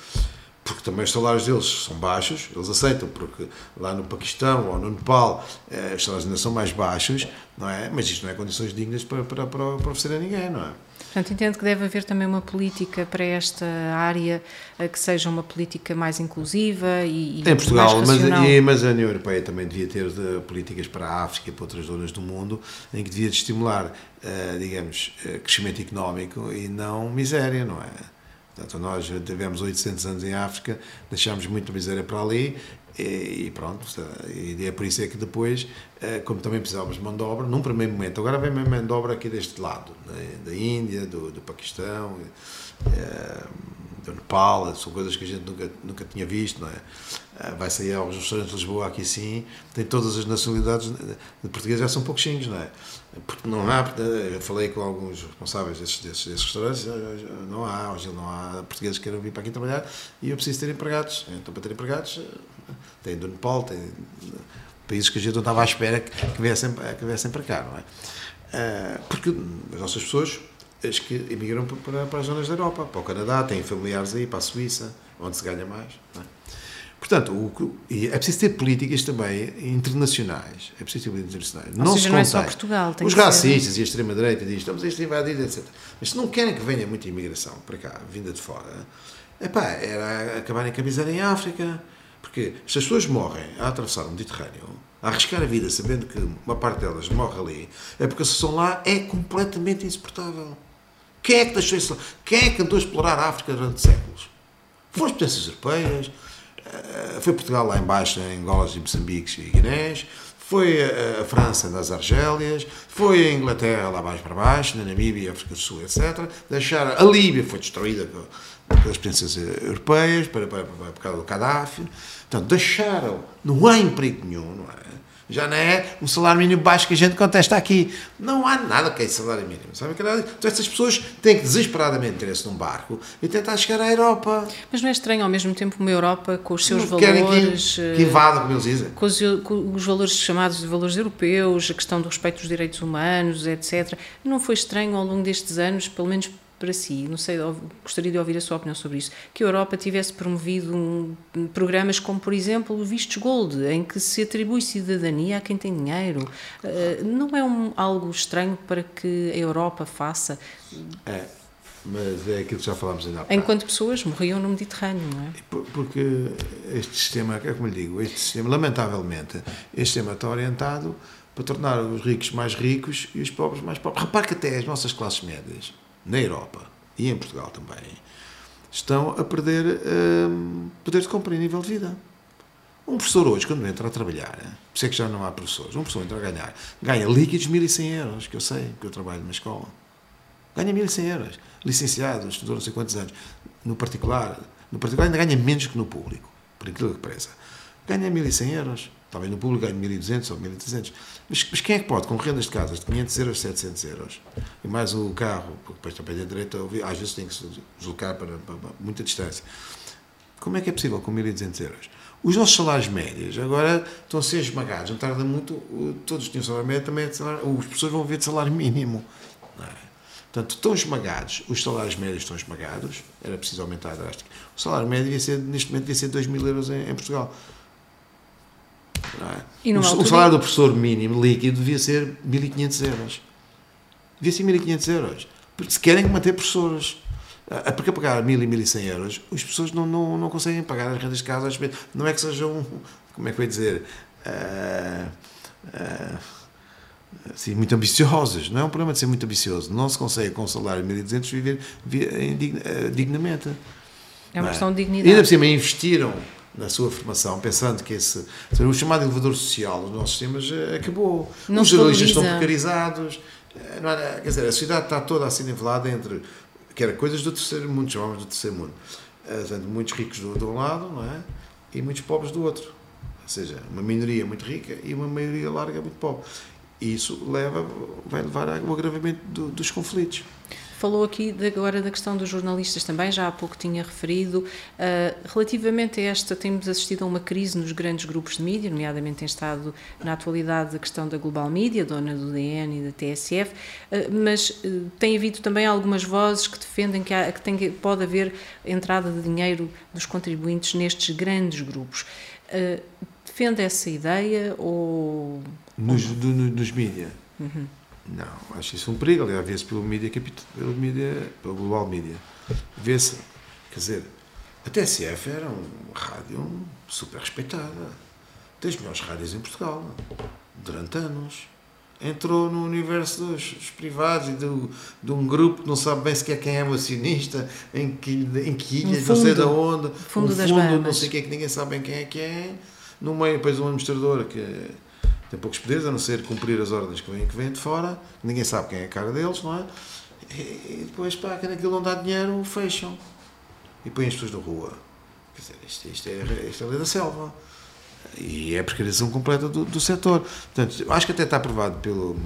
Porque também os salários deles são baixos, eles aceitam, porque lá no Paquistão ou no Nepal eh, os salários ainda são mais baixos, não é? Mas isto não é condições dignas para, para, para, oferecer a ninguém, não é?
Portanto, entendo que deve haver também uma política para esta área que seja uma política mais inclusiva e,
e em Portugal, mas, e, mas a União Europeia também devia ter de, políticas para a África e para outras zonas do mundo em que devia de estimular, uh, digamos, uh, crescimento económico e não miséria, não é? Portanto, nós tivemos 800 anos em África, deixámos muita miséria para ali e, pronto, e é por isso é que depois, eh, como também precisávamos de mão de obra, num primeiro momento, agora vem mão de obra aqui deste lado, da Índia, do, do Paquistão, eh, do Nepal, são coisas que a gente nunca, nunca tinha visto, não é? Eh, vai sair aos restaurantes de Lisboa, aqui sim, tem todas as nacionalidades de portugueses, já são pouquinhos, não é? Porque não há, eu falei com alguns responsáveis desses, desses, desses restaurantes, não há, hoje não há portugueses que queiram vir para aqui trabalhar e eu preciso ter empregados. Então, para ter empregados, tem do Nepal, tem países que a gente não estava à espera que, que, viessem, que viessem para cá, não é? Porque as nossas pessoas, as que emigram para, para as zonas da Europa, para o Canadá, têm familiares aí, para a Suíça, onde se ganha mais, é? Portanto, o, é preciso ter políticas também internacionais. É preciso ter políticas internacionais.
Ou não seja, não é só Portugal.
Os racistas ser... e a extrema-direita dizem estamos a invadir, etc. Mas se não querem que venha muita imigração para cá, vinda de fora, epá, era acabarem com a miséria em África, porque se as pessoas morrem a atravessar o Mediterrâneo, a arriscar a vida sabendo que uma parte delas morre ali, é porque a situação lá é completamente insuportável. Quem é que deixou isso? Quem é que andou a explorar a África durante séculos? Foram as potências europeias, eh, foi Portugal lá embaixo, em Angola e Moçambiques e Guinés, foi a, França nas Argélias, foi a Inglaterra lá mais para baixo, na Namíbia, África do Sul, etc. Deixar, a Líbia foi destruída pelas potências europeias, para, para, para, por causa do Gaddafi. Portanto, deixaram, não há emprego nenhum, não é? Já não é um salário mínimo baixo que a gente contesta aqui. Não há nada que é salário mínimo. Sabe? Então, essas pessoas têm que desesperadamente ter-se num barco e tentar chegar à Europa.
Mas não é estranho, ao mesmo tempo, uma Europa com os seus não valores.
Que, que invada, como eles dizem.
Com os, com os valores chamados de valores europeus, a questão do respeito dos direitos humanos, etc. Não foi estranho ao longo destes anos, pelo menos para si, não sei, gostaria de ouvir a sua opinião sobre isso, que a Europa tivesse promovido um, programas como, por exemplo, o Vistos Gold, em que se atribui cidadania a quem tem dinheiro. Uh, não é um, algo estranho para que a Europa faça?
É, mas é aquilo que já falámos ainda há
Enquanto pessoas morriam no Mediterrâneo, não é?
Porque este sistema, é como lhe digo, este sistema, lamentavelmente, este sistema está orientado para tornar os ricos mais ricos e os pobres mais pobres. Repare que até as nossas classes médias na Europa e em Portugal também, estão a perder um, poder de compra em nível de vida. Um professor hoje, quando entra a trabalhar, por isso é que já não há professores, um professor entra a ganhar, ganha líquidos 1.100 euros, que eu sei, que eu trabalho numa escola. ganha 1.100 euros. Licenciado, estudou não sei quantos anos. No particular, no particular ainda ganha menos que no público, por aquilo que parece. Ganha 1.100 euros. No público ganhe 1.200 ou 1.300. Mas, mas, quem é que pode, com rendas de casas de 500 euros, 700 euros, e mais o carro, porque depois também tem direito a às vezes tem que se deslocar para, para, para muita distância. Como é que é possível com 1.200 euros? Os nossos salários médios agora estão a ser esmagados, não tarda muito, todos tinham salário médio, também é salário, as pessoas vão ver de salário mínimo. É? Portanto, estão esmagados, os salários médios estão esmagados, era preciso aumentar drásticamente. O salário médio devia ser, neste momento devia ser 2 mil euros em, em Portugal. É? O, o, salário do professor mínimo líquido devia ser 1.500 euros. Devia ser 1.500 euros. Porque se querem manter professores. Porque a pagar 1.000 e 1.100 euros, as pessoas não, não, não conseguem pagar as rendas de casa. Não é que sejam, como é que eu ia dizer, uh, uh, assim, muito ambiciosas. Não é um problema de ser muito ambicioso. Não se consegue com um salário de 1.200 viver, viver uh, dignamente.
É uma questão de dignidade.
E ainda por cima investiram na sua formação, pensando que esse o chamado elevador social dos nossos sistemas acabou. Não Os jornalistas estão precarizados. Não era, quer dizer, a sociedade está toda assim nivelada entre que era coisas do terceiro mundo, chamávamos do terceiro mundo. Portanto, muitos ricos do, de um lado não é? e muitos pobres do outro. Ou seja, uma minoria muito rica e uma maioria larga muito pobre. E isso leva, vai levar ao agravamento do, dos conflitos.
Falou aqui de, agora da questão dos jornalistas também, já há pouco tinha referido. Uh, relativamente a esta, temos assistido a uma crise nos grandes grupos de mídia, nomeadamente tem estado na atualidade a questão da Global Media, dona do DN e da TSF, uh, mas uh, tem havido também algumas vozes que defendem que, há, que, tem, pode haver entrada de dinheiro dos contribuintes nestes grandes grupos. defende essa ideia ou.
Nos, do, nos mídia? Uhum. Não, acho isso um perigo. Aliás, vê-se pelo mídia, pelo mídia, pelo global mídia. Vê-se, quer dizer, a TSF era um rádio super respeitada. Das melhores rádios em Portugal, durante anos. Entrou no universo dos, dos privados e do, de um grupo que não sabe bem sequer quem é o acionista, em que, em que ilha, um fundo, não sei de onde,
fundo,
um
fundo
não sei quem é que ninguém sabe bem quem é que é. No meio, depois, um administrador que tem poucos poderes, a não ser cumprir as ordens que vêm, que vêm de fora, ninguém sabe quem é a cara deles, não é? E depois, pá, quando aquilo não dá dinheiro, fecham e põem as pessoas na rua. Quer dizer, isto, isto, é, isto é a lei da selva. E é a precarização completa do, do setor. Portanto, acho que até está provado pelo,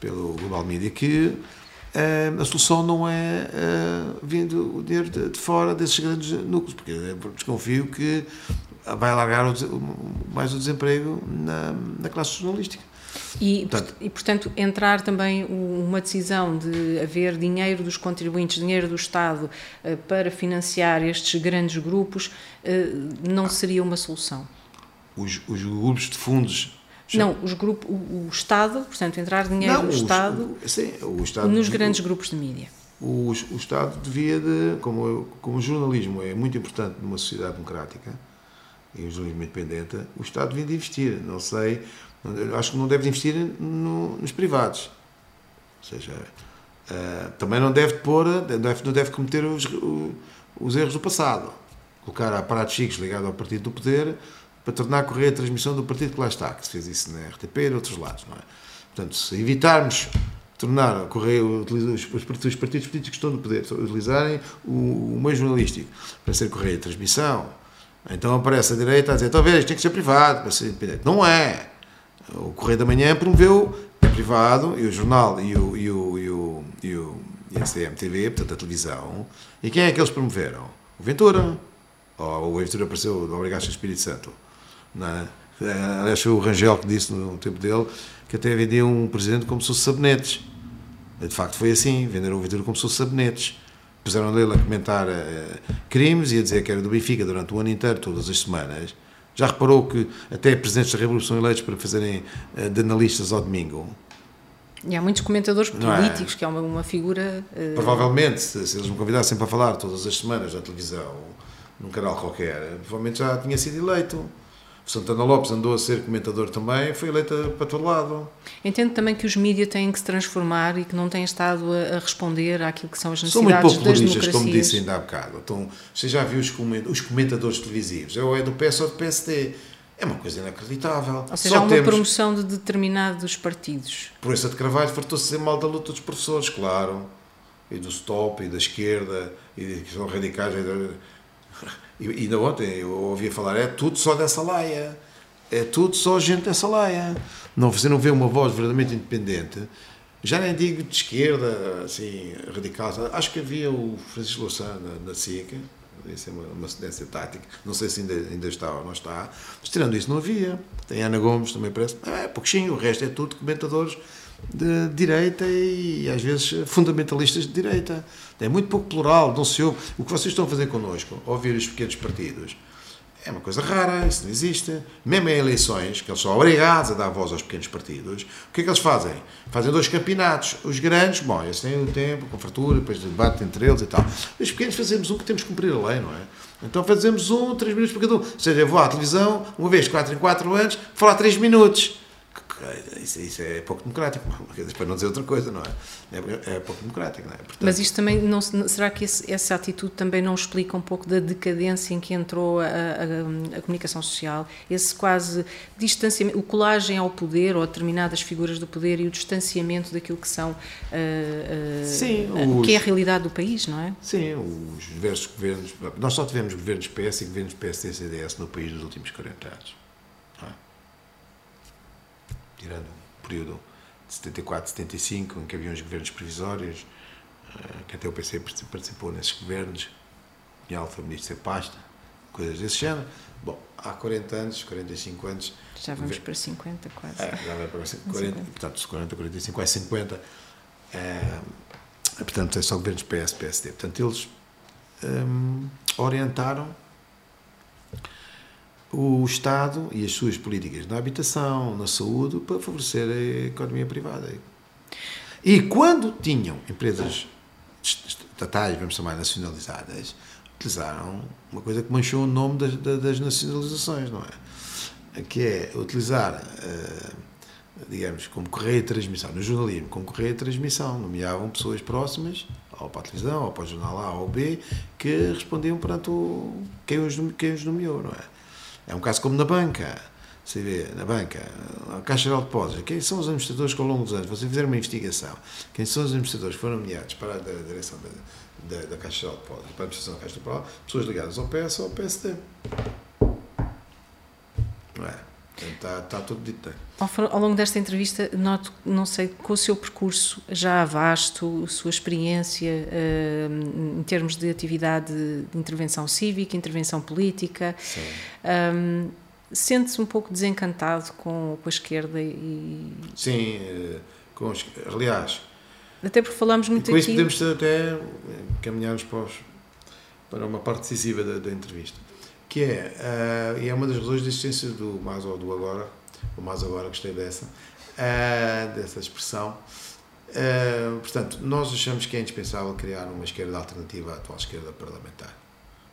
pelo Global Media que uh, a solução não é uh, vindo o dinheiro de, fora desses grandes núcleos, porque desconfio que vai alargar o, mais o desemprego na, na classe jornalística.
E portanto, e, portanto, entrar também uma decisão de haver dinheiro dos contribuintes, dinheiro do Estado eh, para financiar estes grandes grupos, eh, não seria uma solução?
Os, os grupos de fundos
já. Não, os grupos, o, o, Estado, portanto, entrar dinheiro não, do Estado,
sim, o Estado
nos grandes grupos de mídia.
O, o Estado devia, de, como, como o jornalismo é muito importante numa sociedade democrática, e o jornalismo independente, o Estado devia de investir. Não sei, acho que não deve investir no, nos privados. Ou seja, uh, também não deve pôr, não deve, não deve cometer os, os erros do passado. Colocar aparatos chiques ligados ao partido do poder para tornar a correr a transmissão do partido que lá está, que se fez isso na RTP e em outros lados. Não é? Portanto, se evitarmos tornar correr os, os, partidos políticos que estão no poder, utilizarem o, o meio jornalístico para ser correio de transmissão, então aparece a direita a dizer, talvez isto tem que ser privado para ser independente. Não é. O Correio da Manhã promoveu o privado e o jornal e o, e o, e o, e o e a CMTV, portanto a televisão. E quem é que eles promoveram? O Ventura. Ou o Ventura apareceu do Obrigação Espírito Santo. É? Aliás, foi o Rangel que disse no tempo dele que até vendia um presidente como se fosse sabonetes. De facto foi assim, venderam o Ventura como se fosse sabonetes puseram dele a comentar uh, crimes e a dizer que era do Benfica durante o ano inteiro, todas as semanas. Já reparou que até presidentes da Revolução eleitos para fazerem uh, de analistas ao domingo?
E há muitos comentadores é? políticos, é? que é uma, uma figura.
Uh... Provavelmente, se, se, eles me convidassem para falar todas as semanas na televisão, num canal qualquer, provavelmente já tinha sido eleito. Santana Lopes andou a ser comentador também, foi eleita para todo lado.
Entendo também que os mídias têm que se transformar e que não têm estado a, responder àquilo que são as necessidades são muito populistas,
como disse ainda há bocado. Então, você já viu os comentadores televisivos? Ou é do PS ou do PSD. É uma coisa inacreditável.
Ou seja, Só há uma temos... promoção de determinados partidos.
Por essa de Carvalho fartou-se dizer mal da luta dos professores, claro. e do stop e da esquerda e que são radicais. E, e ainda ontem eu ouvia falar, é tudo só dessa laia. É tudo só gente dessa laia. Não, você não vê uma voz verdadeiramente independente. Já nem digo de esquerda, assim, radical. Acho que havia o Francisco Louçã na, na SIC, isso é uma, uma cedência tática. Não sei se ainda, ainda está ou não está. Mas tirando isso, não havia. Tem Ana Gomes, também parece. É pouquinho, o resto é tudo comentadores de direita e às vezes fundamentalistas de direita. É muito pouco plural, não se ouve. O que vocês estão a fazer connosco, ouvir os pequenos partidos, é uma coisa rara, isso não existe. Mesmo em eleições, que eles são obrigados a dar voz aos pequenos partidos, o que é que eles fazem? Fazem dois campeonatos. Os grandes, bom, eles têm o tempo, com fartura, depois debate entre eles e tal. Os pequenos fazemos um que temos que cumprir a lei, não é? Então fazemos um, três minutos por cada um. Ou seja, eu vou à televisão, uma vez, quatro em quatro anos, falar três minutos. Isso, isso, é pouco democrático, para não dizer outra coisa, não é? É, é pouco democrático, não é?
Portanto, Mas isto também, não, será que esse, essa atitude também não explica um pouco da decadência em que entrou a, a, a, comunicação social? Esse quase distanciamento, o colagem ao poder ou a determinadas figuras do poder e o distanciamento daquilo que são, uh, uh, Sim, os, que é a realidade do país, não é?
Sim, os diversos governos, nós só tivemos governos PS e governos PSD e CDS no país nos últimos 40 anos tirando o período de 74, 75, em que havia uns governos provisórios, eh, que até o PC participou nesses governos, e Alfa Ministro de Pasta, coisas desse género. Bom, há 40 anos, 45 anos.
Já vamos para 50 quase.
É, já vai para 40, portanto, 40, 45, é 50. É, portanto, é só governos PS, PSD. Portanto, eles um, orientaram o Estado e as suas políticas na habitação, na saúde, para favorecer a economia privada. E quando tinham empresas estatais, vamos chamar nacionalizadas, utilizaram uma coisa que manchou o nome das, das nacionalizações, não é? Que é utilizar, eh, digamos, como correio de transmissão, no jornalismo, como correio de transmissão, nomeavam pessoas próximas, ou para a televisão, ou para o jornal A ou B, que respondiam perante o, quem, os, quem os nomeou, não é? É um caso como na banca. Você vê, na banca, a Caixa de Depósitos, quem são os administradores que ao longo dos anos, você fizer uma investigação, quem são os administradores que foram nomeados para a direção da, da, da Caixa de Depósitos, para a administração da Caixa de Depósitos, pessoas ligadas ao PS ou ao PSD. Não é? Está, está tudo dito.
Ao, longo desta entrevista, noto, não sei, com o seu percurso já vasto, sua experiência uh, em termos de atividade de intervenção cívica, intervenção política, um, sente-se um pouco desencantado com, com a esquerda e...
Sim, eh, com, aliás...
Até porque falamos muito
aqui... Com isso podemos até caminharmos para, os, para uma parte decisiva da, da entrevista que é, uh, e é uma das razões da existência do mais ou do agora, o mais agora gostei dessa, uh, dessa expressão. Uh, portanto, nós achamos que é indispensável criar uma esquerda alternativa à atual esquerda parlamentar.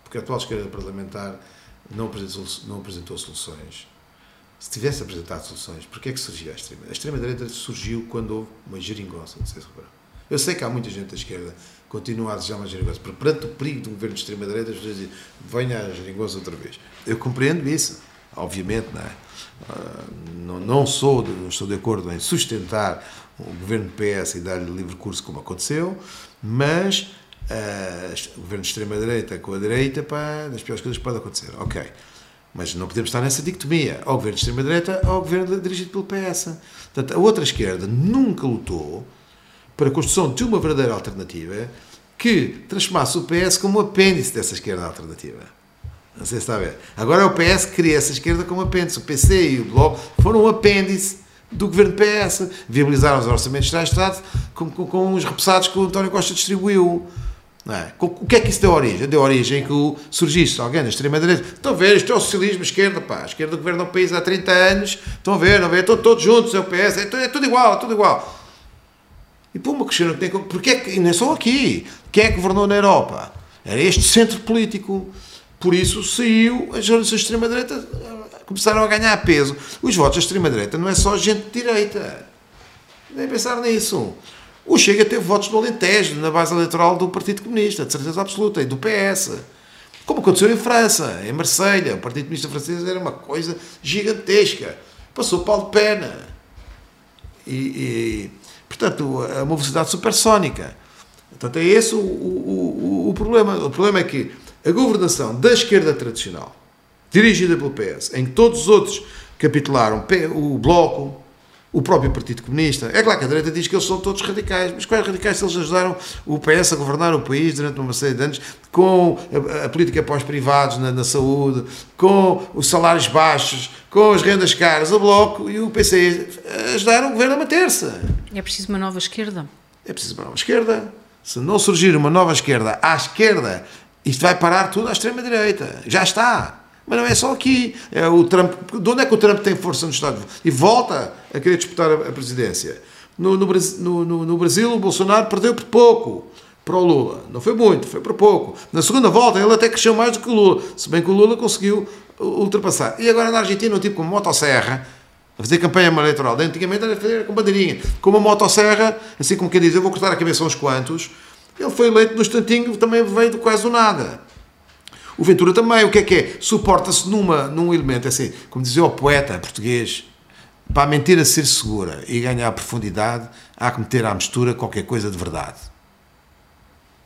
Porque a atual esquerda parlamentar não apresentou, não apresentou soluções. Se tivesse apresentado soluções, porquê é que surgiu a extrema? A extrema-direita surgiu quando houve uma geringonça, não sei se Eu sei que há muita gente da esquerda continua a desejar uma geringonça. Porque perante o perigo um governo de extrema-direita, as pessoas dizem, venha a geringonça outra vez. Eu compreendo isso, obviamente, não é? Uh, não, não, sou não estou de acordo em sustentar o governo do PS e dar-lhe livre curso como aconteceu, mas uh, o governo de extrema-direita com a direita, pá, das piores coisas que pode acontecer. Ok. Mas não podemos estar nessa dicotomia, ou governo de extrema-direita ou governo dirigido pelo PS. Portanto, a outra esquerda nunca lutou para a construção de uma verdadeira alternativa que transformasse o PS como um apêndice dessa esquerda alternativa. Não sei se está a ver. Agora é o PS que cria essa esquerda como apêndice. O PC e o Bloco foram um apêndice do governo PS. Viabilizaram os orçamentos de Estado com, com, com os repassados que o António Costa distribuiu. É? O que é que isso deu origem? Deu origem que surgisse alguém da extrema-direita. Estão a ver, isto é o socialismo, esquerda, pá. A esquerda governa o país há 30 anos. Estão a ver, não vê? Estão todos juntos, é o PS. É, é tudo igual, é tudo igual. E por uma questão que tem porque é que, e não é só aqui, quem é que governou na Europa? Era este centro político. Por isso saiu, as jornalistas da extrema-direita eh, começaram a ganhar peso. Os votos da extrema-direita não é só gente de direita. Nem pensar nisso. O Chega teve votos no Alentejo, na base eleitoral do Partido Comunista, de certeza absoluta, e do PS. Como aconteceu em França, em Marselha. O Partido Comunista francês era uma coisa gigantesca. Passou Paulo Pena. E, e, Portanto, é uma velocidade supersónica. Portanto, é esse o, o, o problema. O problema é que a governação da esquerda tradicional, dirigida pelo PS, em que todos os outros capitularam, o Bloco, o próprio Partido Comunista. É claro que a direita diz que eles são todos radicais, mas quais radicais se eles ajudaram o PS a governar o país durante uma série de anos com a, a política pós-privados na, na, saúde, com os salários baixos, com as rendas caras, o Bloco e o PC ajudaram o governo a manter-se.
É preciso uma nova esquerda.
É preciso uma nova esquerda. Se não surgir uma nova esquerda à esquerda, isto vai parar tudo à extrema-direita. Já está. Mas não é só aqui. É o Trump, de onde é que o Trump tem força nos Estados Unidos? E volta a querer disputar a, presidência. No, no, no, no, Brasil, o Bolsonaro perdeu por pouco para o Lula. Não foi muito, foi por pouco. Na segunda volta, ele até cresceu mais do que o Lula. Se bem que o Lula conseguiu ultrapassar. E agora na Argentina, um tipo com motosserra, a fazer campanha eleitoral. Antigamente era fazer com bandeirinha. Com uma motosserra, assim como quem diz, eu vou cortar a cabeça uns quantos. Ele foi eleito no instantinho, também veio do quase do nada. O Ventura também, o que é que é? Suporta-se numa, num elemento, assim, como dizia o poeta português, para a mentira ser segura e ganhar profundidade, há que meter à mistura qualquer coisa de verdade.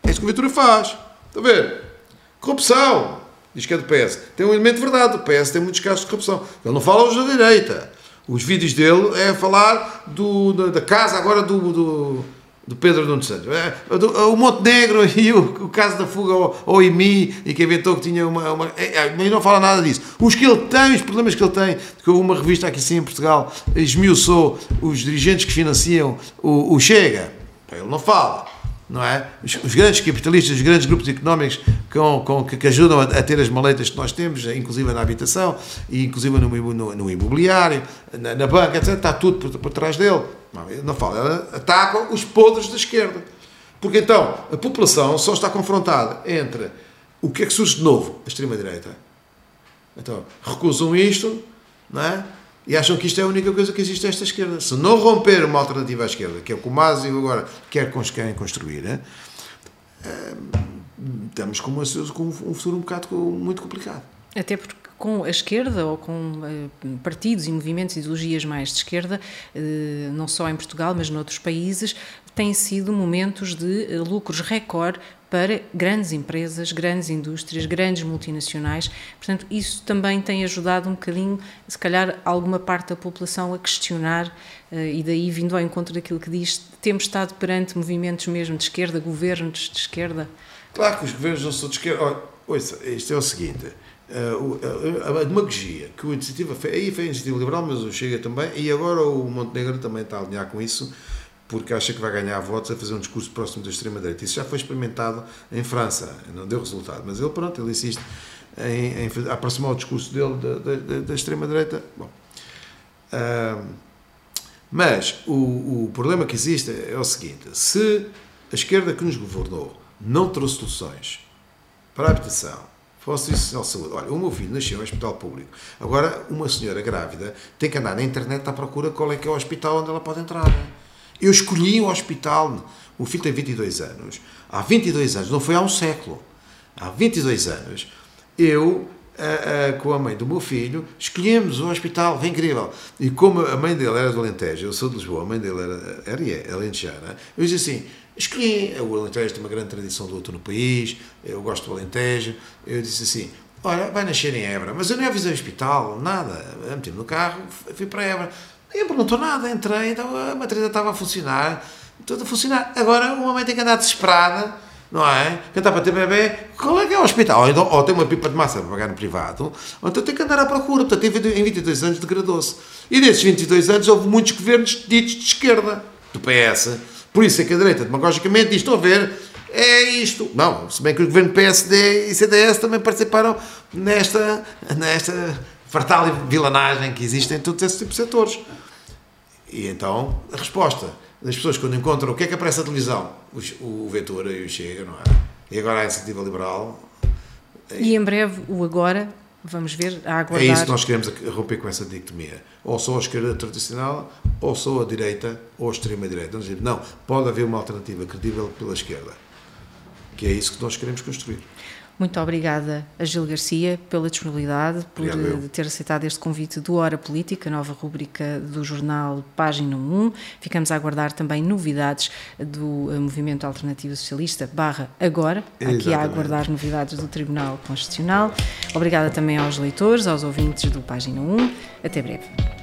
É isso que o Ventura faz. Está a ver? Corrupção. Diz que é do PS. Tem um elemento de verdade. O PS tem muitos casos de corrupção. Ele não fala os da direita. Os vídeos dele é falar do, da, da casa agora do, do do Pedro Nuno Santos. É, o Montenegro e o, o caso da fuga ao, ao IMI e que inventou que tinha uma. uma é, é, mas não fala nada disso. Os que ele tem, os problemas que ele tem, que uma revista aqui sim em Portugal esmiuçou os dirigentes que financiam o, o Chega. Ele não fala não é? Os, os, grandes capitalistas, os grandes grupos económicos com, com, que, que, ajudam a, a, ter as maletas que nós temos, inclusive na habitação, e inclusive no, no, no imobiliário, na, na, banca, etc., está tudo por, por trás dele. Não, não fala, ela ataca os podres da esquerda. Porque então a população só está confrontada entre o que é que surge de novo? A extrema-direita. Então recusam isto, não é? e acham que isto é a única coisa que existe esta esquerda. Se não romper uma alternativa à esquerda, que é o que o Másio agora quer construir, é? Estamos com, uma, com um futuro um bocado muito complicado.
Até porque com a esquerda ou com partidos e movimentos e ideologias mais de esquerda, não só em Portugal, mas noutros países, têm sido momentos de lucros recorde para grandes empresas, grandes indústrias, grandes multinacionais. Portanto, isso também tem ajudado um bocadinho, se calhar, alguma parte da população a questionar, eh, e daí vindo ao encontro daquilo que diz, temos estado perante movimentos mesmo de esquerda, governos de esquerda.
Claro que os governos não são de esquerda. Olha, ouça, isto é o seguinte. Eh, a, demagogia que o Iniciativa fez, aí foi a Iniciativa Liberal, mas o Chega também, e agora o Montenegro também está a alinhar com isso, porque acha que vai ganhar votos a fazer um discurso próximo da extrema-direita. Isso já foi experimentado em França, não deu resultado, mas ele, pronto, ele insiste em, em aproximar o discurso dele da, da, da extrema-direita. Bom, mas o, o problema que existe é o seguinte: se a esquerda que nos governou não trouxe soluções para a habitação, fosse isso de saúde. Olha, o meu filho nasceu em hospital público. Agora, uma senhora grávida tem que andar na internet à procura qual é que é o hospital onde ela pode entrar. Eu escolhi o hospital. O filho tem 22 anos. Há 22 anos, não foi há um século. Há 22 anos, eu, a, a, com a mãe do meu filho, escolhemos o hospital. Foi incrível. E como a mãe dele era do Alentejo, eu sou de Lisboa, a mãe dele era, era, era alentejana, eu disse assim: escolhi. O Alentejo tem uma grande tradição de luto no país, eu gosto do Alentejo. Eu disse assim: Olha, vai nascer em Évora, mas eu nem avisei o hospital, nada. Meti-me no carro, fui para Évora. Ninguém perguntou nada, entrei, então a maternidade estava a funcionar, tudo a funcionar. Agora uma mãe tem que andar desesperada, não é? Cantar para ter bebê, qual é que é o hospital? Ou, então, ou tem uma pipa de massa para pagar no privado, ou então tem que andar à procura. Portanto, em 22 anos degradou-se. E nesses 22 anos houve muitos governos ditos de esquerda, do PS. Por isso é que a direita, demagogicamente, diz: estão a ver, é isto. Não, se bem que o governo PSD e CDS também participaram nesta, nesta fartal vilanagem que existe em todos esses tipos de setores. E então, a resposta das pessoas quando encontram o que é que aparece na televisão, o, o Ventura e o Chega, não é? E agora a iniciativa liberal.
E em breve o agora, vamos ver, a aguardar.
É isso que nós queremos romper com essa dicotomia. Ou sou a esquerda tradicional, ou sou a direita, ou a extrema-direita. Não, pode haver uma alternativa credível pela esquerda. que é isso que nós queremos construir.
Muito obrigada a Gil Garcia pela disponibilidade, por Obrigado, ter aceitado este convite do Hora Política, nova rúbrica do jornal Página 1. Ficamos a aguardar também novidades do eh, Movimento Alternativo Socialista barra agora, Exatamente. aqui a aguardar novidades do Tribunal Constitucional. Obrigada também aos leitores, aos ouvintes do Página 1. Até breve.